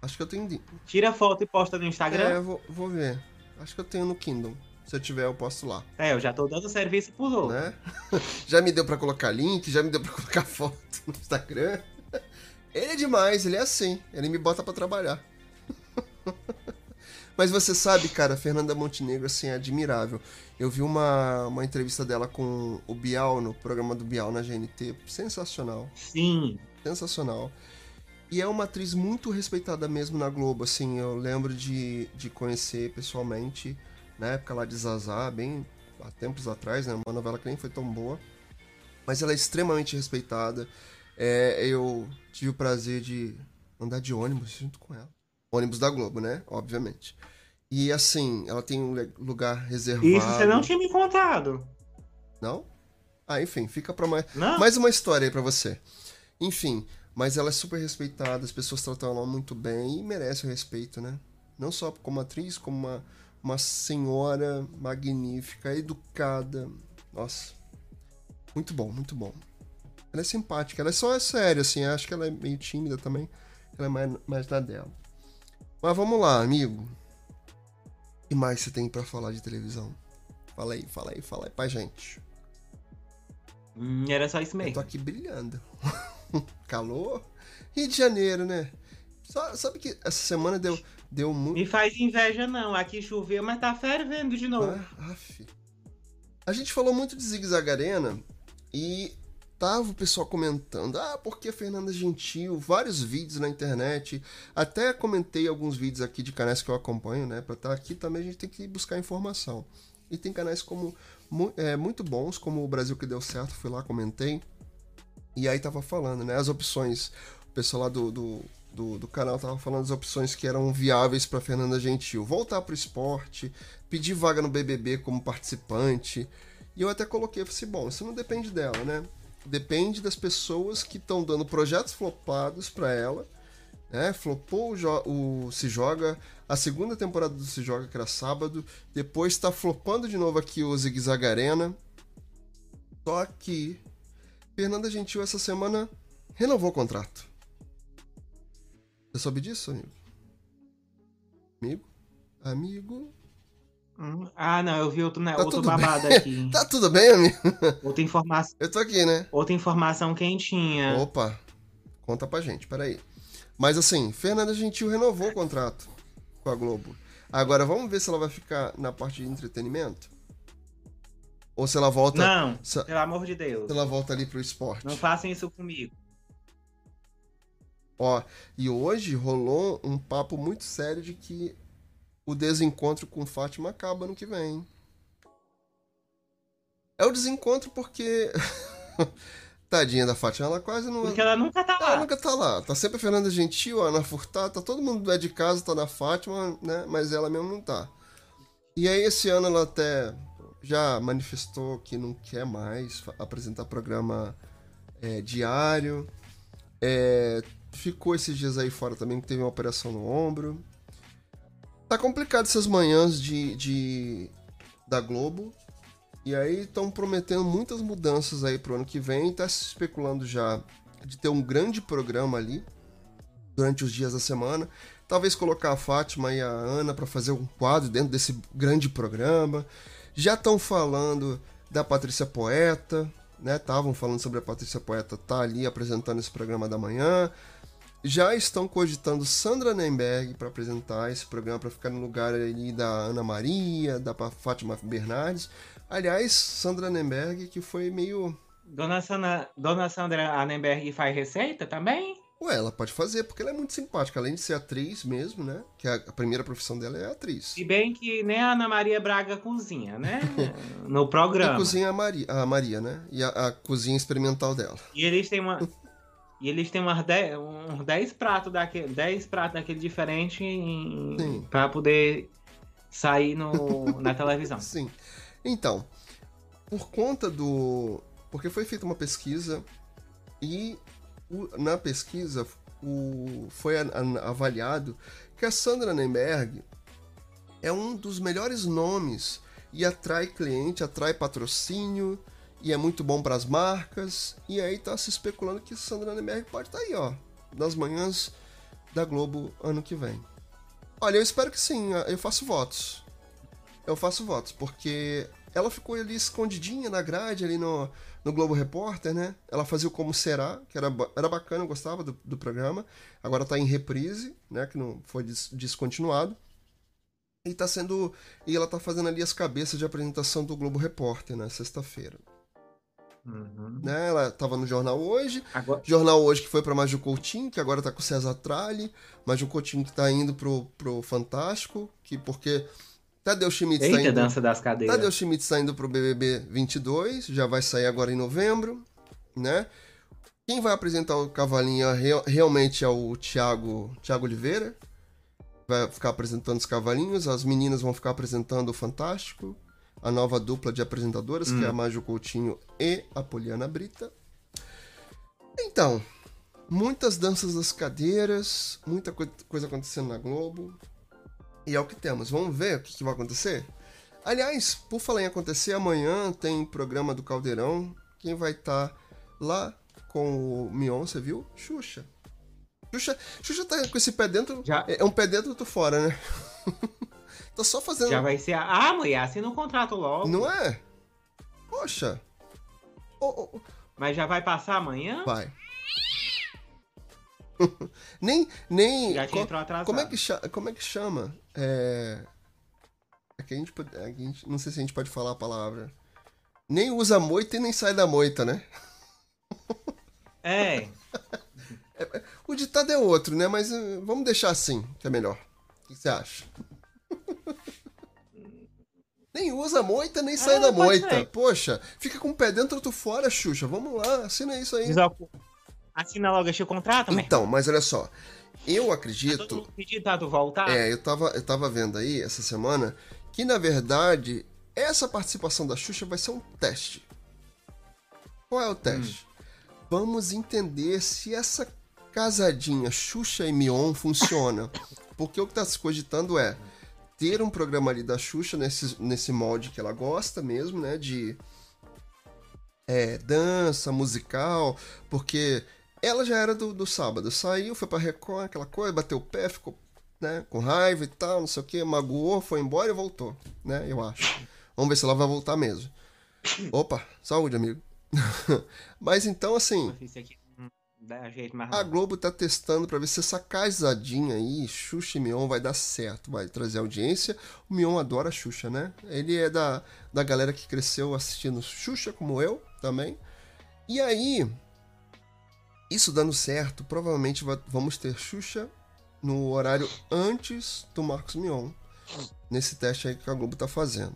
Acho que eu tenho. Tira foto e posta no Instagram? É, vou, vou ver. Acho que eu tenho no Kindle. Se eu tiver, eu posto lá. É, eu já tô dando serviço pro outro. Né? *laughs* já me deu para colocar link, já me deu para *laughs* colocar foto no Instagram. Ele é demais, ele é assim. Ele me bota para trabalhar. *laughs* Mas você sabe, cara, a Fernanda Montenegro, assim, é admirável. Eu vi uma, uma entrevista dela com o Bial, no programa do Bial na GNT. Sensacional. Sim. Sensacional. E é uma atriz muito respeitada mesmo na Globo, assim, eu lembro de, de conhecer pessoalmente, na época lá de Zazá, bem há tempos atrás, né, uma novela que nem foi tão boa, mas ela é extremamente respeitada, é, eu tive o prazer de andar de ônibus junto com ela, ônibus da Globo, né, obviamente, e assim, ela tem um lugar reservado... Isso você não tinha me contado. Não? Ah, enfim, fica pra mais, mais uma história aí pra você. Enfim, mas ela é super respeitada, as pessoas tratam ela muito bem e merece o respeito, né? Não só como atriz, como uma, uma senhora magnífica, educada. Nossa. Muito bom, muito bom. Ela é simpática, ela é só séria, assim, acho que ela é meio tímida também. Ela é mais, mais na dela. Mas vamos lá, amigo. O que mais você tem para falar de televisão? Fala aí, fala aí, fala aí pra gente. Hum, era só isso mesmo. Eu tô aqui brilhando. *laughs* calor. Rio de Janeiro, né? Só, sabe que essa semana deu, deu muito. Me faz inveja, não. Aqui choveu, mas tá fervendo de novo. Ah, a gente falou muito de Zig Zagarena e tava o pessoal comentando: ah, porque Fernanda Gentil, vários vídeos na internet. Até comentei alguns vídeos aqui de canais que eu acompanho, né? Pra estar tá aqui também a gente tem que buscar informação. E tem canais como é, muito bons, como o Brasil que deu certo, fui lá, comentei. E aí tava falando, né? As opções. O pessoal lá do, do, do, do canal tava falando das opções que eram viáveis para Fernanda Gentil. Voltar pro esporte, pedir vaga no BBB como participante. E eu até coloquei, falei assim, bom, isso não depende dela, né? Depende das pessoas que estão dando projetos flopados para ela. Né? Flopou o, o, Se Joga, a segunda temporada do Se Joga, que era sábado. Depois está flopando de novo aqui o Zig Zag Arena. Só que Fernanda Gentil essa semana renovou o contrato. Você soube disso, amigo? Amigo? Amigo? Hum, ah, não, eu vi outro, né, tá outro babado bem? aqui. *laughs* tá tudo bem, amigo? Outra informação. Eu tô aqui, né? Outra informação quentinha. Opa, conta pra gente, peraí. Mas assim, Fernanda Gentil renovou o contrato com a Globo. Agora vamos ver se ela vai ficar na parte de entretenimento? Ou se ela volta. Não, se, pelo amor de Deus. Se ela volta ali pro esporte. Não façam isso comigo. Ó, e hoje rolou um papo muito sério de que o desencontro com Fátima acaba no que vem. É o desencontro porque *laughs* Tadinha da Fátima, ela quase não. Porque ela nunca tá lá. Ela nunca tá lá. Tá sempre a Fernanda Gentil, a Ana Furtado, tá todo mundo é de casa, tá na Fátima, né? Mas ela mesmo não tá. E aí esse ano ela até já manifestou que não quer mais apresentar programa é, diário. É, ficou esses dias aí fora também, que teve uma operação no ombro. Tá complicado essas manhãs de, de da Globo. E aí estão prometendo muitas mudanças aí pro ano que vem. Tá se especulando já de ter um grande programa ali durante os dias da semana. Talvez colocar a Fátima e a Ana para fazer um quadro dentro desse grande programa. Já estão falando da Patrícia Poeta, né? Estavam falando sobre a Patrícia Poeta tá ali apresentando esse programa da manhã. Já estão cogitando Sandra Nemberg para apresentar esse programa para ficar no lugar ali da Ana Maria, da Fátima Bernardes. Aliás, Sandra Nemberg que foi meio Dona, Sana, Dona Sandra Annenberg faz receita também? Ué, ela pode fazer, porque ela é muito simpática. Além de ser atriz mesmo, né? Que a, primeira profissão dela é atriz. Se bem que nem a Ana Maria Braga cozinha, né? *laughs* no programa. A cozinha a Maria, a Maria né? E a, a cozinha experimental dela. E eles têm uma. E eles têm umas 10, uns 10 pratos daquele, 10 pratos daquele diferente pra poder sair no, *laughs* na televisão. Sim. Então, por conta do. Porque foi feita uma pesquisa e o, na pesquisa o, foi a, a, avaliado que a Sandra Nemberg é um dos melhores nomes e atrai cliente, atrai patrocínio e é muito bom para as marcas. E aí tá se especulando que Sandra Nemberg pode estar tá aí, ó, nas manhãs da Globo ano que vem. Olha, eu espero que sim, eu faço votos. Eu faço votos, porque ela ficou ali escondidinha na grade, ali no, no Globo Repórter, né? Ela fazia o Como Será, que era, era bacana, eu gostava do, do programa. Agora tá em reprise, né? Que não foi des, descontinuado. E tá sendo. E ela tá fazendo ali as cabeças de apresentação do Globo Repórter, né? Sexta-feira. Uhum. Né? Ela tava no Jornal Hoje. Agora... Jornal Hoje que foi pra Maju Coutinho, que agora tá com o César Tralli. Maju Coutinho que tá indo pro, pro Fantástico, que porque Tadeu Schmidt Eita, indo. dança das cadeiras. Tadeu Schmidt está indo pro BBB 22, já vai sair agora em novembro, né? Quem vai apresentar o Cavalinho é realmente é o Thiago, Thiago Oliveira. Vai ficar apresentando os Cavalinhos, as meninas vão ficar apresentando o Fantástico, a nova dupla de apresentadoras, hum. que é a hum. Mágio Coutinho e a Poliana Brita. Então, muitas danças das cadeiras, muita coisa acontecendo na Globo. E é o que temos. Vamos ver o que, que vai acontecer? Aliás, por falar em acontecer, amanhã tem programa do Caldeirão. Quem vai estar tá lá com o Mion, você viu? Xuxa. Xuxa, Xuxa tá com esse pé dentro. Já... É um pé dentro, do fora, né? *laughs* tá só fazendo. Já vai ser. A... Ah, mulher, assina um contrato logo. Não é? Poxa. Oh, oh. Mas já vai passar amanhã? Vai. *laughs* nem. nem Já tinha entrou atrasado. Como é que, chama, como é que chama? É. É que a gente, a gente. Não sei se a gente pode falar a palavra. Nem usa moita e nem sai da moita, né? *laughs* É. é o ditado é outro, né? Mas uh, vamos deixar assim, que é melhor. O que você acha? Nem usa moita, nem sai é, da moita. Ser. Poxa, fica com o pé dentro, outro fora, Xuxa. Vamos lá, assina isso aí. Assina logo este contrato, né? Então, mas olha só. Eu acredito. Tá pedido voltar? É, eu tava, eu tava vendo aí essa semana que, na verdade, essa participação da Xuxa vai ser um teste. Qual é o teste? Hum. Vamos entender se essa casadinha Xuxa e Mion funciona. Porque o que tá se cogitando é ter um programa ali da Xuxa nesse, nesse molde que ela gosta mesmo, né? De é, dança, musical, porque ela já era do, do sábado. Saiu, foi pra Record, aquela coisa, bateu o pé, ficou né, com raiva e tal, não sei o que, magoou, foi embora e voltou, né? Eu acho. Vamos ver se ela vai voltar mesmo. Opa, saúde, amigo. *laughs* Mas então, assim. A Globo tá testando para ver se essa casadinha aí, Xuxa e Mion, vai dar certo, vai trazer audiência. O Mion adora Xuxa, né? Ele é da, da galera que cresceu assistindo Xuxa, como eu também. E aí, isso dando certo, provavelmente vamos ter Xuxa no horário antes do Marcos Mion, nesse teste aí que a Globo tá fazendo.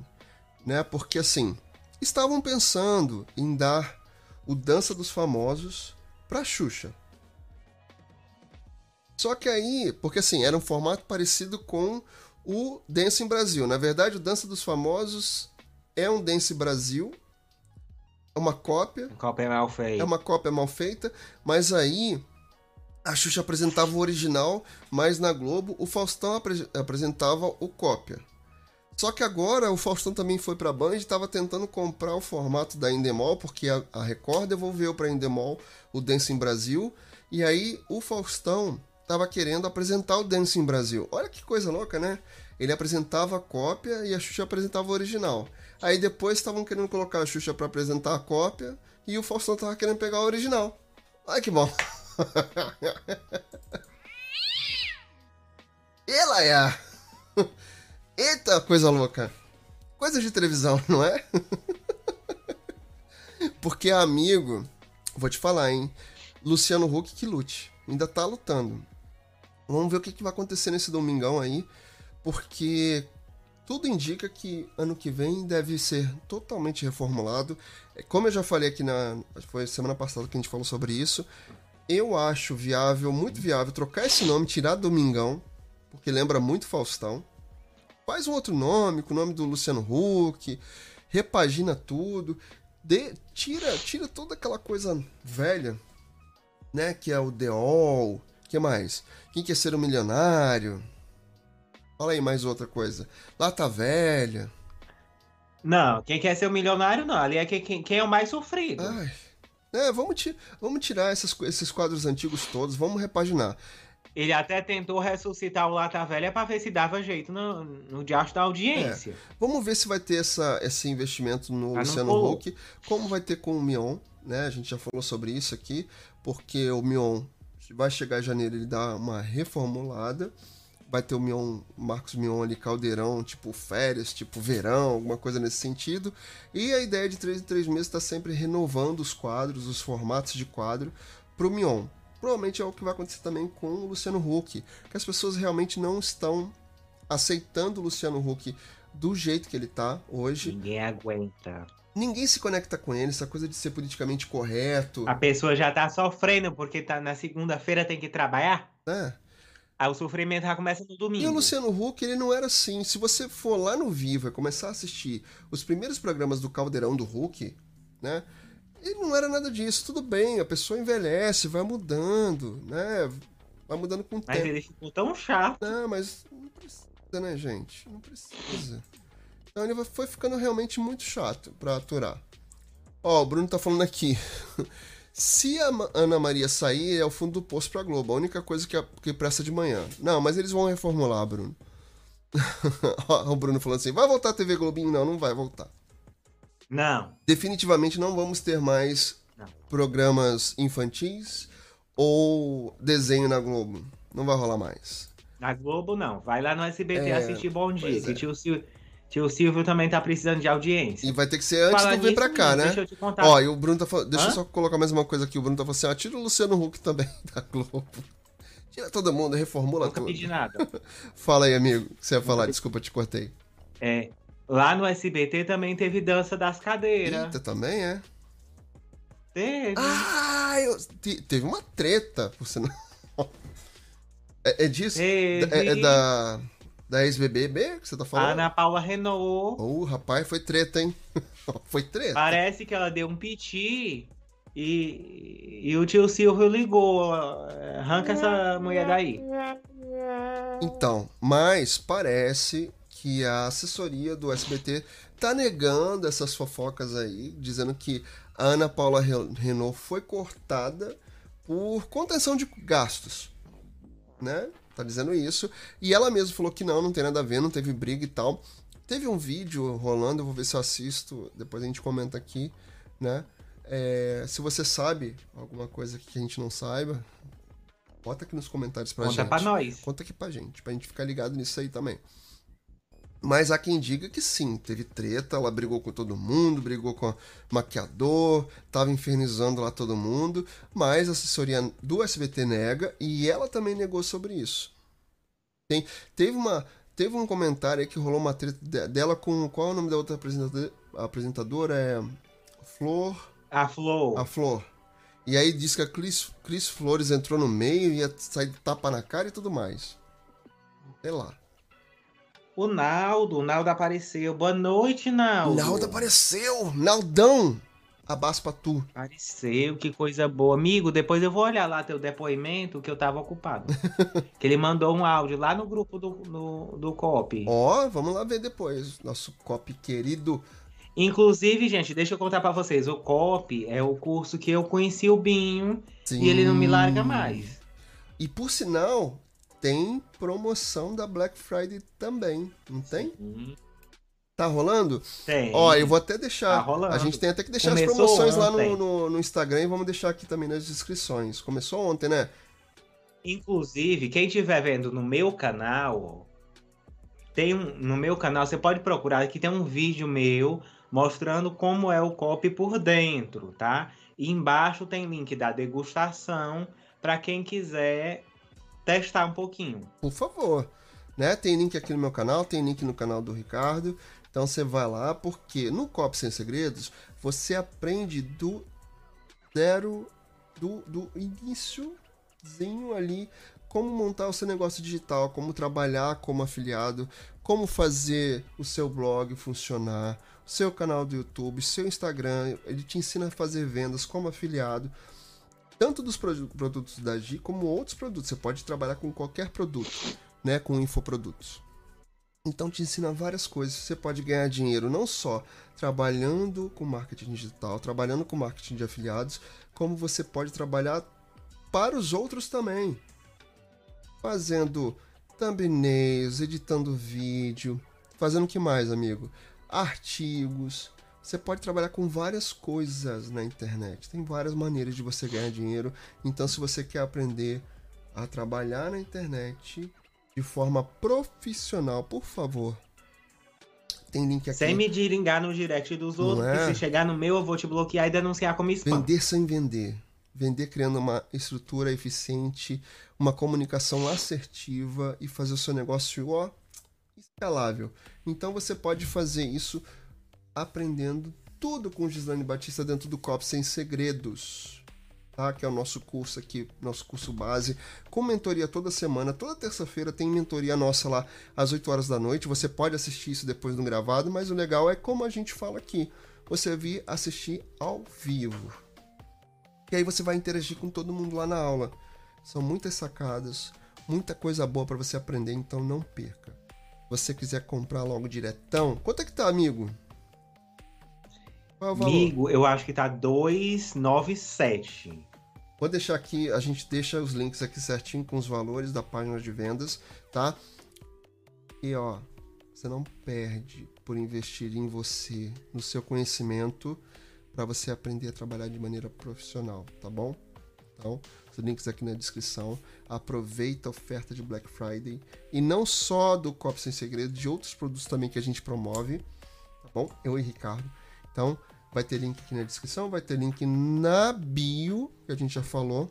Né? Porque assim, estavam pensando em dar o Dança dos Famosos pra Xuxa. Só que aí, porque assim, era um formato parecido com o Dance em Brasil. Na verdade, o Dança dos Famosos é um Dance Brasil, é uma cópia. Cópia mal feita. É uma cópia mal feita, mas aí a Xuxa apresentava o original, mas na Globo o Faustão apre apresentava o cópia. Só que agora o Faustão também foi para a Band e estava tentando comprar o formato da Endemol, porque a, Record devolveu para a Endemol o Dance em Brasil, e aí o Faustão estava querendo apresentar o Dance em Brasil. Olha que coisa louca, né? Ele apresentava a cópia e a Xuxa apresentava o original. Aí depois estavam querendo colocar a Xuxa para apresentar a cópia e o Faustão tava querendo pegar o original. Ai que bom. *laughs* Ela é. Eita, coisa louca. Coisa de televisão, *laughs* não é? Porque amigo, vou te falar, hein? Luciano Huck que lute. Ainda tá lutando. Vamos ver o que, que vai acontecer nesse domingão aí. Porque tudo indica que ano que vem deve ser totalmente reformulado. É, como eu já falei aqui na. Foi semana passada que a gente falou sobre isso. Eu acho viável, muito viável, trocar esse nome, tirar Domingão, porque lembra muito Faustão. Faz um outro nome, com o nome do Luciano Huck, repagina tudo, de, tira, tira toda aquela coisa velha, né? Que é o The All, que mais? Quem quer ser um milionário? Fala aí mais outra coisa. Lata velha. Não, quem quer ser um milionário não. Ali é quem, quem é o mais sofrido. Ai. É, vamos, vamos tirar essas, esses quadros antigos todos, vamos repaginar. Ele até tentou ressuscitar o Lata Velha para ver se dava jeito no, no diacho da audiência. É. Vamos ver se vai ter essa, esse investimento no Mas Luciano Huck, como vai ter com o Mion, né? A gente já falou sobre isso aqui, porque o Mion vai chegar em janeiro, ele dá uma reformulada. Vai ter o Mion, Marcos Mion ali, caldeirão, tipo férias, tipo verão, alguma coisa nesse sentido. E a ideia de 3 em 3 meses está sempre renovando os quadros, os formatos de quadro para o Mion provavelmente é o que vai acontecer também com o Luciano Huck, que as pessoas realmente não estão aceitando o Luciano Huck do jeito que ele tá hoje. Ninguém aguenta. Ninguém se conecta com ele, essa coisa de ser politicamente correto. A pessoa já tá sofrendo porque tá na segunda-feira tem que trabalhar. É. Aí o sofrimento já começa no domingo. E o Luciano Huck, ele não era assim. Se você for lá no Vivo e começar a assistir os primeiros programas do Caldeirão do Huck, né? E não era nada disso. Tudo bem, a pessoa envelhece, vai mudando, né? Vai mudando com o mas tempo. Mas ele ficou tão chato. Não, mas não precisa, né, gente? Não precisa. Então ele foi ficando realmente muito chato pra aturar. Ó, o Bruno tá falando aqui. *laughs* Se a Ana Maria sair, é o fundo do poço pra Globo. A única coisa que, que presta de manhã. Não, mas eles vão reformular, Bruno. *laughs* o Bruno falando assim: vai voltar a TV Globinho? Não, não vai voltar. Não. Definitivamente não vamos ter mais não. programas infantis ou desenho na Globo. Não vai rolar mais. Na Globo, não. Vai lá no SBT é, assistir Bom Dia. Que é. tio, Silvio, tio Silvio também tá precisando de audiência. E vai ter que ser antes Fala do Vir Pra Cá, né? Deixa eu te contar. Ó, e o Bruno tá falando. Deixa Hã? eu só colocar mais uma coisa aqui. O Bruno tá falando assim: ah, tira o Luciano Huck também *laughs* da Globo. Tira todo mundo, reformula Nunca tudo. Nunca pedi nada. *laughs* Fala aí, amigo. O que você ia falar? Desculpa, te cortei. É. Lá no SBT também teve dança das cadeiras. Eita, também é? Teve. Ah, eu, te, teve uma treta, por sinal. *laughs* É, é disso? Teve. É, é, da, da ex-BBB que você tá falando? Ana Paula Renault. Oh, rapaz, foi treta, hein? *laughs* foi treta. Parece que ela deu um piti e, e o tio Silvio ligou. Arranca essa mulher daí. Então, mas parece que a assessoria do SBT tá negando essas fofocas aí, dizendo que a Ana Paula Renault foi cortada por contenção de gastos, né? Tá dizendo isso. E ela mesma falou que não, não tem nada a ver, não teve briga e tal. Teve um vídeo rolando, eu vou ver se eu assisto, depois a gente comenta aqui, né? É, se você sabe alguma coisa que a gente não saiba, bota aqui nos comentários pra Conta gente. Conta pra nós. Conta aqui pra gente, pra gente ficar ligado nisso aí também. Mas há quem diga que sim, teve treta, ela brigou com todo mundo, brigou com o maquiador, tava infernizando lá todo mundo, mas a assessoria do SBT nega e ela também negou sobre isso. Tem, teve, uma, teve um comentário aí que rolou uma treta dela com. Qual é o nome da outra apresentadora? A apresentadora é. Flor. A Flor. A Flor. E aí diz que a Cris, Cris Flores entrou no meio, ia sair tapa na cara e tudo mais. Sei lá. O Naldo, o Naldo apareceu. Boa noite, Naldo. Naldo apareceu! Naldão! Abraço pra tu. Apareceu, que coisa boa. Amigo, depois eu vou olhar lá teu depoimento, que eu tava ocupado. *laughs* que ele mandou um áudio lá no grupo do, do, do COP. Ó, vamos lá ver depois. Nosso COP querido. Inclusive, gente, deixa eu contar pra vocês. O COP é o curso que eu conheci o Binho Sim. e ele não me larga mais. E por sinal, tem promoção da Black Friday também, não tem? Tá rolando? Tem. Ó, eu vou até deixar. Tá rolando. a gente tem até que deixar as Começou promoções lá no, ontem. no, no Instagram e vamos deixar aqui também nas descrições. Começou ontem, né? Inclusive, quem estiver vendo no meu canal, tem um, no meu canal, você pode procurar que tem um vídeo meu mostrando como é o copy por dentro, tá? E embaixo tem link da degustação para quem quiser testar um pouquinho. Por favor. Né? Tem link aqui no meu canal, tem link no canal do Ricardo. Então você vai lá, porque no Cop Sem Segredos você aprende do zero, do, do iníciozinho ali, como montar o seu negócio digital, como trabalhar como afiliado, como fazer o seu blog funcionar, o seu canal do YouTube, seu Instagram. Ele te ensina a fazer vendas como afiliado. Tanto dos produ- produtos da Gi como outros produtos. Você pode trabalhar com qualquer produto, né? Com infoprodutos. Então te ensina várias coisas. Você pode ganhar dinheiro não só trabalhando com marketing digital, trabalhando com marketing de afiliados, como você pode trabalhar para os outros também. Fazendo thumbnails, editando vídeo, fazendo o que mais, amigo? Artigos. Você pode trabalhar com várias coisas na internet. Tem várias maneiras de você ganhar dinheiro. Então, se você quer aprender a trabalhar na internet de forma profissional, por favor, tem link aqui. Sem me diringar no direct dos outros, é? se chegar no meu eu vou te bloquear e denunciar como spam. Vender sem vender. Vender criando uma estrutura eficiente, uma comunicação assertiva e fazer o seu negócio ó, escalável. Então você pode fazer isso aprendendo tudo com Gislaine Batista dentro do COP Sem Segredos. Tá? Que é o nosso curso aqui, nosso curso base, com mentoria toda semana. Toda terça-feira tem mentoria nossa lá às 8 horas da noite. Você pode assistir isso depois do gravado, mas o legal é como a gente fala aqui. Você vir assistir ao vivo. E aí você vai interagir com todo mundo lá na aula. São muitas sacadas, muita coisa boa para você aprender, então não perca. Se você quiser comprar logo diretão, quanto é que tá, amigo? Qual é? Amigo, eu acho que tá 297. Vou deixar aqui, a gente deixa os links aqui certinho com os valores da página de vendas, tá? E ó, você não perde por investir em você, no seu conhecimento, para você aprender a trabalhar de maneira profissional, tá bom? Então, os links aqui na descrição. Aproveita a oferta de Black Friday e não só do Copo Sem Segredo, de outros produtos também que a gente promove, tá bom? Eu e Ricardo. Então, vai ter link aqui na descrição, vai ter link na bio, que a gente já falou,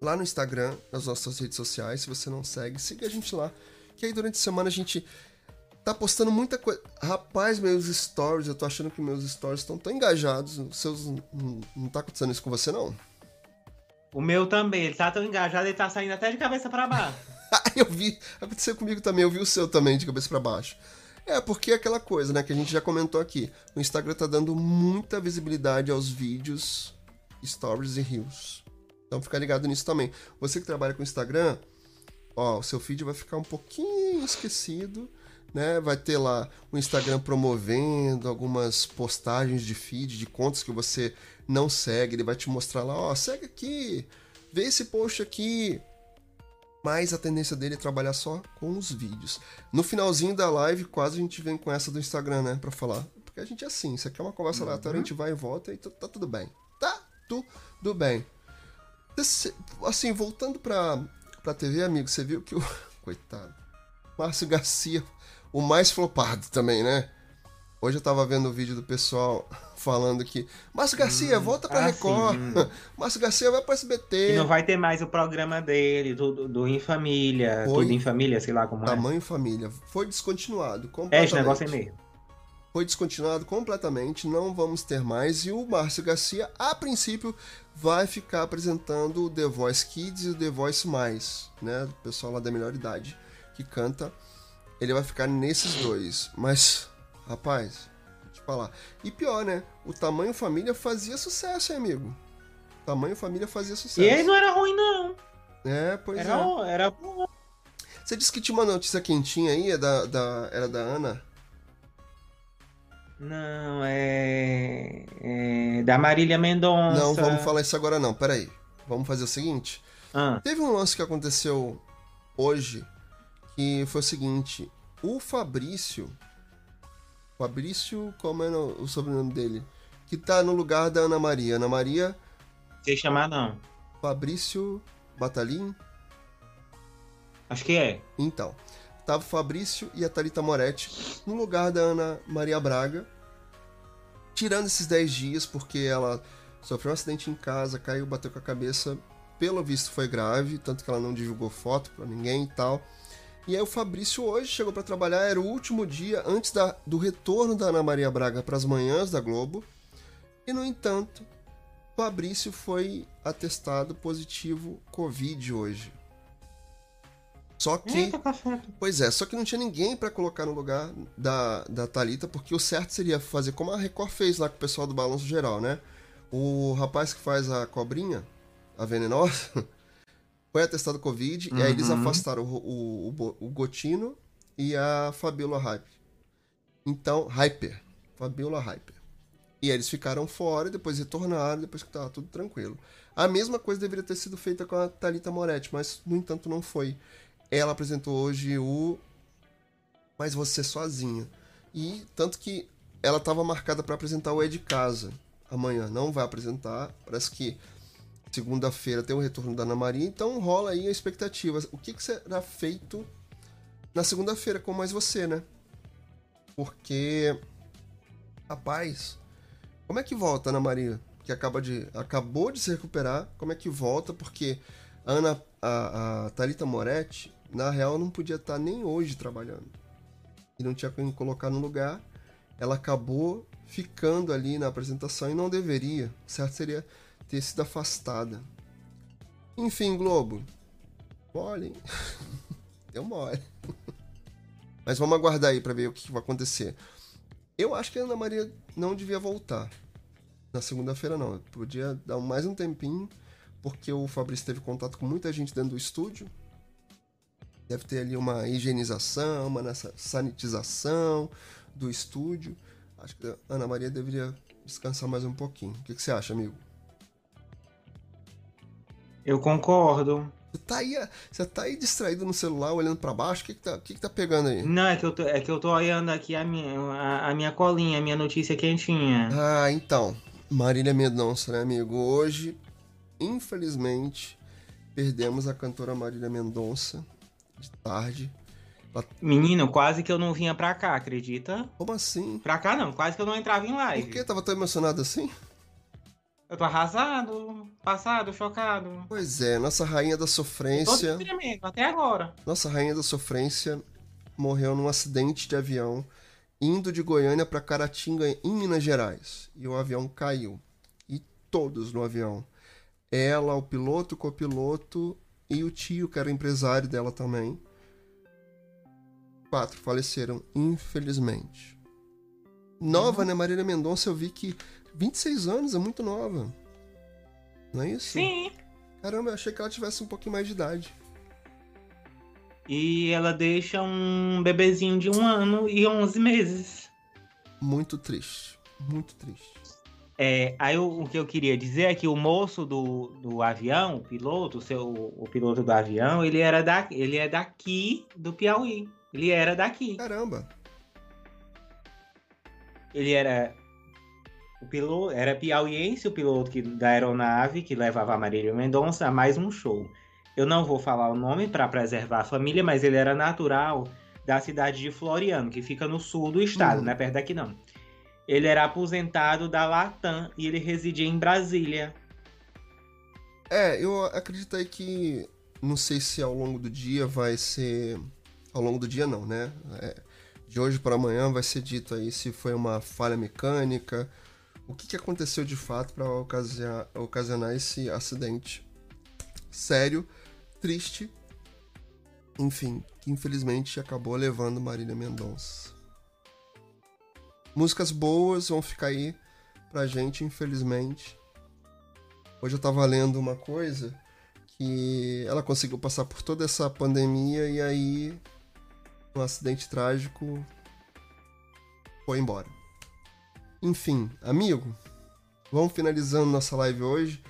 lá no Instagram, nas nossas redes sociais. Se você não segue, siga a gente lá. Que aí durante a semana a gente tá postando muita coisa. Rapaz, meus stories, eu tô achando que meus stories estão tão engajados. Os seus não, não tá acontecendo isso com você, não? O meu também, ele tá tão engajado, ele tá saindo até de cabeça para baixo. *laughs* eu vi, aconteceu comigo também, eu vi o seu também, de cabeça para baixo. É, porque é aquela coisa, né, que a gente já comentou aqui. O Instagram tá dando muita visibilidade aos vídeos, stories e reels. Então fica ligado nisso também. Você que trabalha com Instagram, ó, o seu feed vai ficar um pouquinho esquecido, né? Vai ter lá o Instagram promovendo algumas postagens de feed, de contas que você não segue. Ele vai te mostrar lá, ó, segue aqui, vê esse post aqui. Mas a tendência dele é trabalhar só com os vídeos. No finalzinho da live, quase a gente vem com essa do Instagram, né? Pra falar. Porque a gente é assim, isso aqui é uma conversa aleatória, a gente vai e volta e tá tudo bem. Tá tudo bem. Esse- Assim, voltando pra, pra TV, amigo, você viu que o. *laughs* Coitado. Márcio Garcia, o mais flopado também, né? Hoje eu tava vendo o vídeo do pessoal falando que. Márcio Garcia, volta pra ah, Record. sim. *laughs* Márcio Garcia vai pra E SBT. não vai ter mais o programa dele, do, do Em Família, Foi. tudo em família, sei lá como é. Tamanho família. Foi descontinuado. É, esse completamente. negócio é mesmo. foi descontinuado completamente, não vamos ter mais. E o Márcio Garcia, a princípio, vai ficar apresentando o The Voice Kids e o The Voice Mais, né? O pessoal lá da melhor idade que canta. Ele vai ficar nesses dois. Mas, rapaz, falar. E pior, né? O Tamanho Família fazia sucesso, hein, amigo? O Tamanho Família fazia sucesso. E ele não era ruim, não. É, pois Era, é. era bom. Você disse que tinha uma notícia quentinha aí, é da, da, era da Ana. Não, é. é da Marília Mendonça. Não, vamos falar isso agora não, peraí. Vamos fazer o seguinte. Ah, Teve um lance que aconteceu hoje que foi o seguinte: o Fabrício. Fabrício, como é o sobrenome dele? Que tá no lugar da Ana Maria. Ana Maria sem chamar, não. Fabrício Batalin. Acho que é. Então, tava o Fabrício e a Thalita Moretti no lugar da Ana Maria Braga, tirando esses 10 dias, porque ela sofreu um acidente em casa, caiu, bateu com a cabeça, pelo visto foi grave, tanto que ela não divulgou foto pra ninguém e tal. E aí o Fabrício hoje chegou pra trabalhar, era o último dia antes da- do retorno da Ana Maria Braga para as manhãs da Globo. E no entanto, Fabrício foi atestado positivo Covid hoje. Só que Eita, café. Pois é, só que não tinha ninguém pra colocar no lugar da, da Thalita, porque o certo seria fazer como a Record fez lá com o pessoal do Balanço Geral, né? O rapaz que faz a cobrinha, a venenosa, *laughs* foi atestado Covid, e aí eles Uhum. afastaram o, o, o, o Gotino e a Fabiola Hyper. Então, Hyper. Fabiola Hyper. E aí eles ficaram fora e depois retornaram, depois que tava tudo tranquilo. A mesma coisa deveria ter sido feita com a Thalita Moretti, mas no entanto não foi. Ela apresentou hoje o Mas Você Sozinha. E tanto que ela estava marcada para apresentar o É de Casa amanhã. Não vai apresentar. Parece que segunda-feira tem o retorno da Ana Maria. Então rola aí a expectativa. O que, que será feito na segunda-feira com Mais Você, né? Porque. Rapaz, como é que volta Ana Maria? Que acaba de, acabou de se recuperar. Como é que volta? Porque a Ana, a, a Thalita Moretti, na real, não podia estar nem hoje trabalhando. E não tinha quem colocar no lugar. Ela acabou ficando ali na apresentação e não deveria. Certo seria ter sido afastada. Enfim, Globo. Mole? *laughs* Deu mole. Mas vamos aguardar aí pra ver o que vai acontecer. Eu acho que a Ana Maria não devia voltar na segunda-feira, não. Podia dar mais um tempinho, porque o Fabrício teve contato com muita gente dentro do estúdio. Deve ter ali uma higienização, uma sanitização do estúdio. Acho que a Ana Maria deveria descansar mais um pouquinho. O que você acha, amigo? Eu concordo. Você tá aí, você tá aí distraído no celular, olhando pra baixo? O que, que, tá, que, que tá pegando aí? Não, é que eu tô, é que eu tô olhando aqui a minha, a, a minha colinha, a minha notícia quentinha. Ah, então. Marília Mendonça, né, amigo? Hoje, infelizmente, perdemos a cantora Marília Mendonça de tarde. Menino, quase que eu não vinha pra cá, acredita? Como assim? Pra cá não, quase que eu não entrava em live. Por que tava tão emocionado assim? Eu tô arrasado, passado, chocado. Pois é, nossa rainha da sofrência, tremendo, até agora. nossa rainha da sofrência morreu num acidente de avião indo de Goiânia para Caratinga, em Minas Gerais. E o avião caiu. E todos no avião. Ela, o piloto, o copiloto e o tio, que era empresário dela também. Quatro faleceram, infelizmente. Nova, né? Marília Mendonça, eu vi que 26 anos é muito nova. Não é isso? Sim. Caramba, eu achei que ela tivesse um pouquinho mais de idade. E ela deixa um bebezinho de um ano e 11 meses. Muito triste. Muito triste. É, aí o, o que eu queria dizer é que o moço do, do avião, o piloto, o, seu, o piloto do avião, ele era da, ele é daqui do Piauí. Ele era daqui. Caramba. Ele era o piloto, era piauiense, o piloto que, da aeronave que levava a Marília Mendonça a mais um show. Eu não vou falar o nome para preservar a família, mas ele era natural da cidade de Floriano, que fica no sul do estado, Uhum. não é perto daqui não. Ele era aposentado da Latam e ele residia em Brasília. É, eu acredito aí que. Não sei se ao longo do dia vai ser. Ao longo do dia não, né? É, de hoje para amanhã vai ser dito aí se foi uma falha mecânica, o que, que aconteceu de fato para ocasionar, ocasionar esse acidente sério, triste, enfim, que infelizmente acabou levando Marília Mendonça. Músicas boas vão ficar aí pra gente, infelizmente. Hoje eu tava lendo uma coisa que ela conseguiu passar por toda essa pandemia e aí um acidente trágico foi embora. Enfim, amigo, vamos finalizando nossa live hoje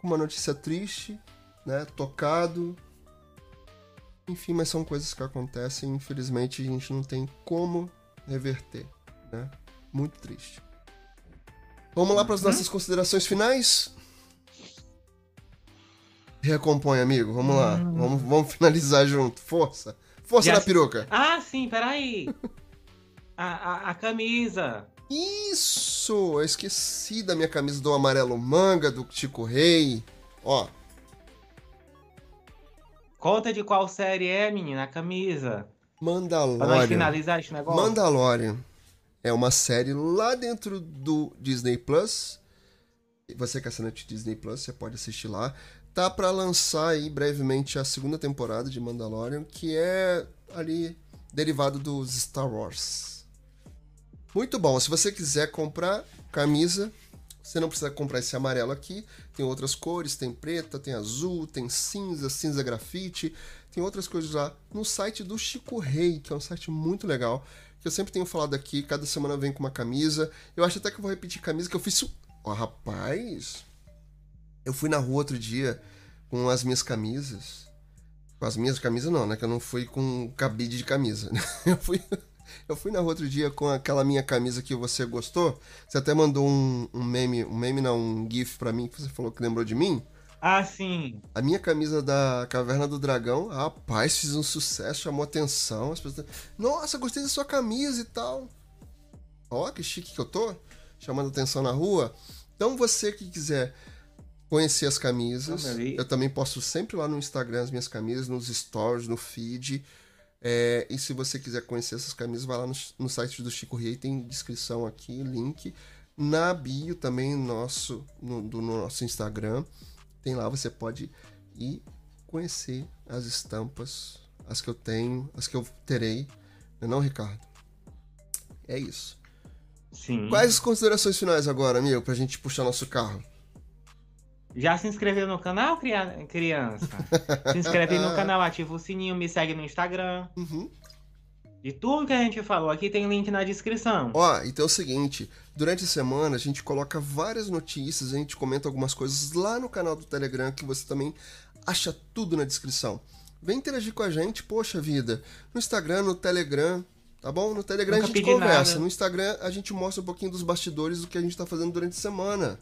com uma notícia triste, né? Tocado. Enfim, mas são coisas que acontecem, infelizmente a gente não tem como reverter, né? Muito triste. Vamos lá para as uhum. nossas considerações finais? Recompõe, amigo. Vamos lá. Hum. Vamos, vamos finalizar junto. Força. Força Já... na peruca. Ah, sim, peraí. a, a, a camisa. Isso! Eu esqueci da minha camisa do amarelo manga, do Chico Rei. Ó. Conta de qual série é, menina, a camisa. Mandalorian. Pra nós finalizar esse negócio. Mandalorian. É uma série lá dentro do Disney Plus. Você que é assinante Disney Plus, você pode assistir lá. Tá para lançar aí brevemente a segunda temporada de Mandalorian, que é ali derivado dos Star Wars. Muito bom. Se você quiser comprar camisa, você não precisa comprar esse amarelo aqui. Tem outras cores, tem preta, tem azul, tem cinza, cinza grafite, tem outras coisas lá no site do Chico Rei, que é um site muito legal que eu sempre tenho falado aqui, cada semana vem com uma camisa. Eu acho até que eu vou repetir camisa que eu fiz. Ó, oh, rapaz! Eu fui na rua outro dia com as minhas camisas. Com as minhas camisas não, né? Que eu não fui com cabide de camisa. Né? *laughs* Eu fui, eu fui na rua outro dia com aquela minha camisa que você gostou. Você até mandou um, um meme, um meme não, um gif pra mim que você falou que lembrou de mim. Ah, sim. A minha camisa da Caverna do Dragão, rapaz, fiz um sucesso, chamou atenção. As pessoas, nossa, gostei da sua camisa e tal. Ó, que chique que eu tô, chamando atenção na rua. Então, você que quiser conhecer as camisas, eu também posto sempre lá no Instagram as minhas camisas, nos stories, no feed. É, e se você quiser conhecer essas camisas, vai lá no, no site do Chico Rei, tem descrição aqui, link. Na bio também nosso, no, do no nosso Instagram. Tem lá, você pode ir conhecer as estampas, as que eu tenho, as que eu terei. Não, é não Ricardo? É isso. Sim. Quais as considerações finais agora, amigo, pra gente puxar nosso carro? Já se inscreveu no canal, criança? se inscreve no *laughs* canal, ativa o sininho, me segue no Instagram. Uhum. De tudo que a gente falou aqui tem link na descrição. Ó, então é o seguinte, durante a semana a gente coloca várias notícias, a gente comenta algumas coisas lá no canal do Telegram que você também acha tudo na descrição. Vem interagir com a gente, poxa vida, no Instagram, no Telegram, tá bom? No Telegram Nunca a gente conversa, nada. no Instagram a gente mostra um pouquinho dos bastidores do que a gente tá fazendo durante a semana.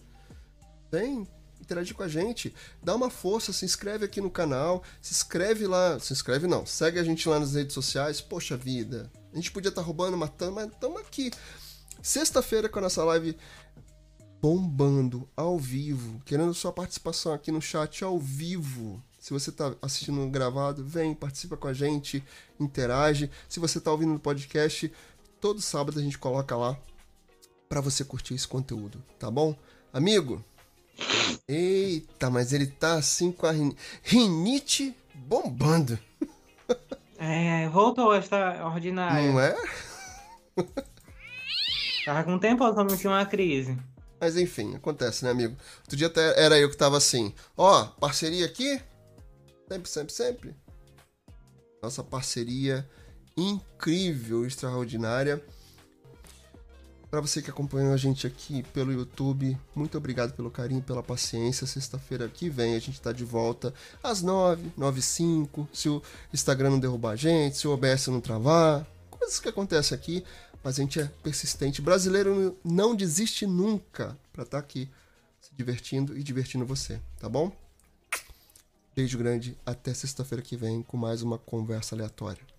Vem, interagir com a gente, dá uma força, se inscreve aqui no canal, se inscreve lá, se inscreve não, segue a gente lá nas redes sociais, poxa vida, a gente podia estar tá roubando, matando, mas estamos aqui. Sexta-feira com a nossa live bombando ao vivo, querendo sua participação aqui no chat ao vivo. Se você está assistindo gravado, vem, participa com a gente, interage. Se você está ouvindo no podcast, todo sábado a gente coloca lá para você curtir esse conteúdo, tá bom? Amigo, Eita, mas ele tá assim com a rinite bombando. É, voltou esta ordinária. Não é? *laughs* Tava com um tempo não tinha uma crise. Mas enfim, acontece, né, amigo? Outro dia até era eu que tava assim, ó, parceria aqui? Sempre, sempre, sempre. Nossa parceria incrível, extraordinária. Para você que acompanhou a gente aqui pelo YouTube, muito obrigado pelo carinho, pela paciência. Sexta-feira que vem a gente está de volta às 9, 9 e 5. Se o Instagram não derrubar a gente, se o OBS não travar, coisas que acontecem aqui, mas a gente é persistente. Brasileiro não desiste nunca para estar tá aqui se divertindo e divertindo você, tá bom? Beijo grande, até sexta-feira que vem com mais uma conversa aleatória.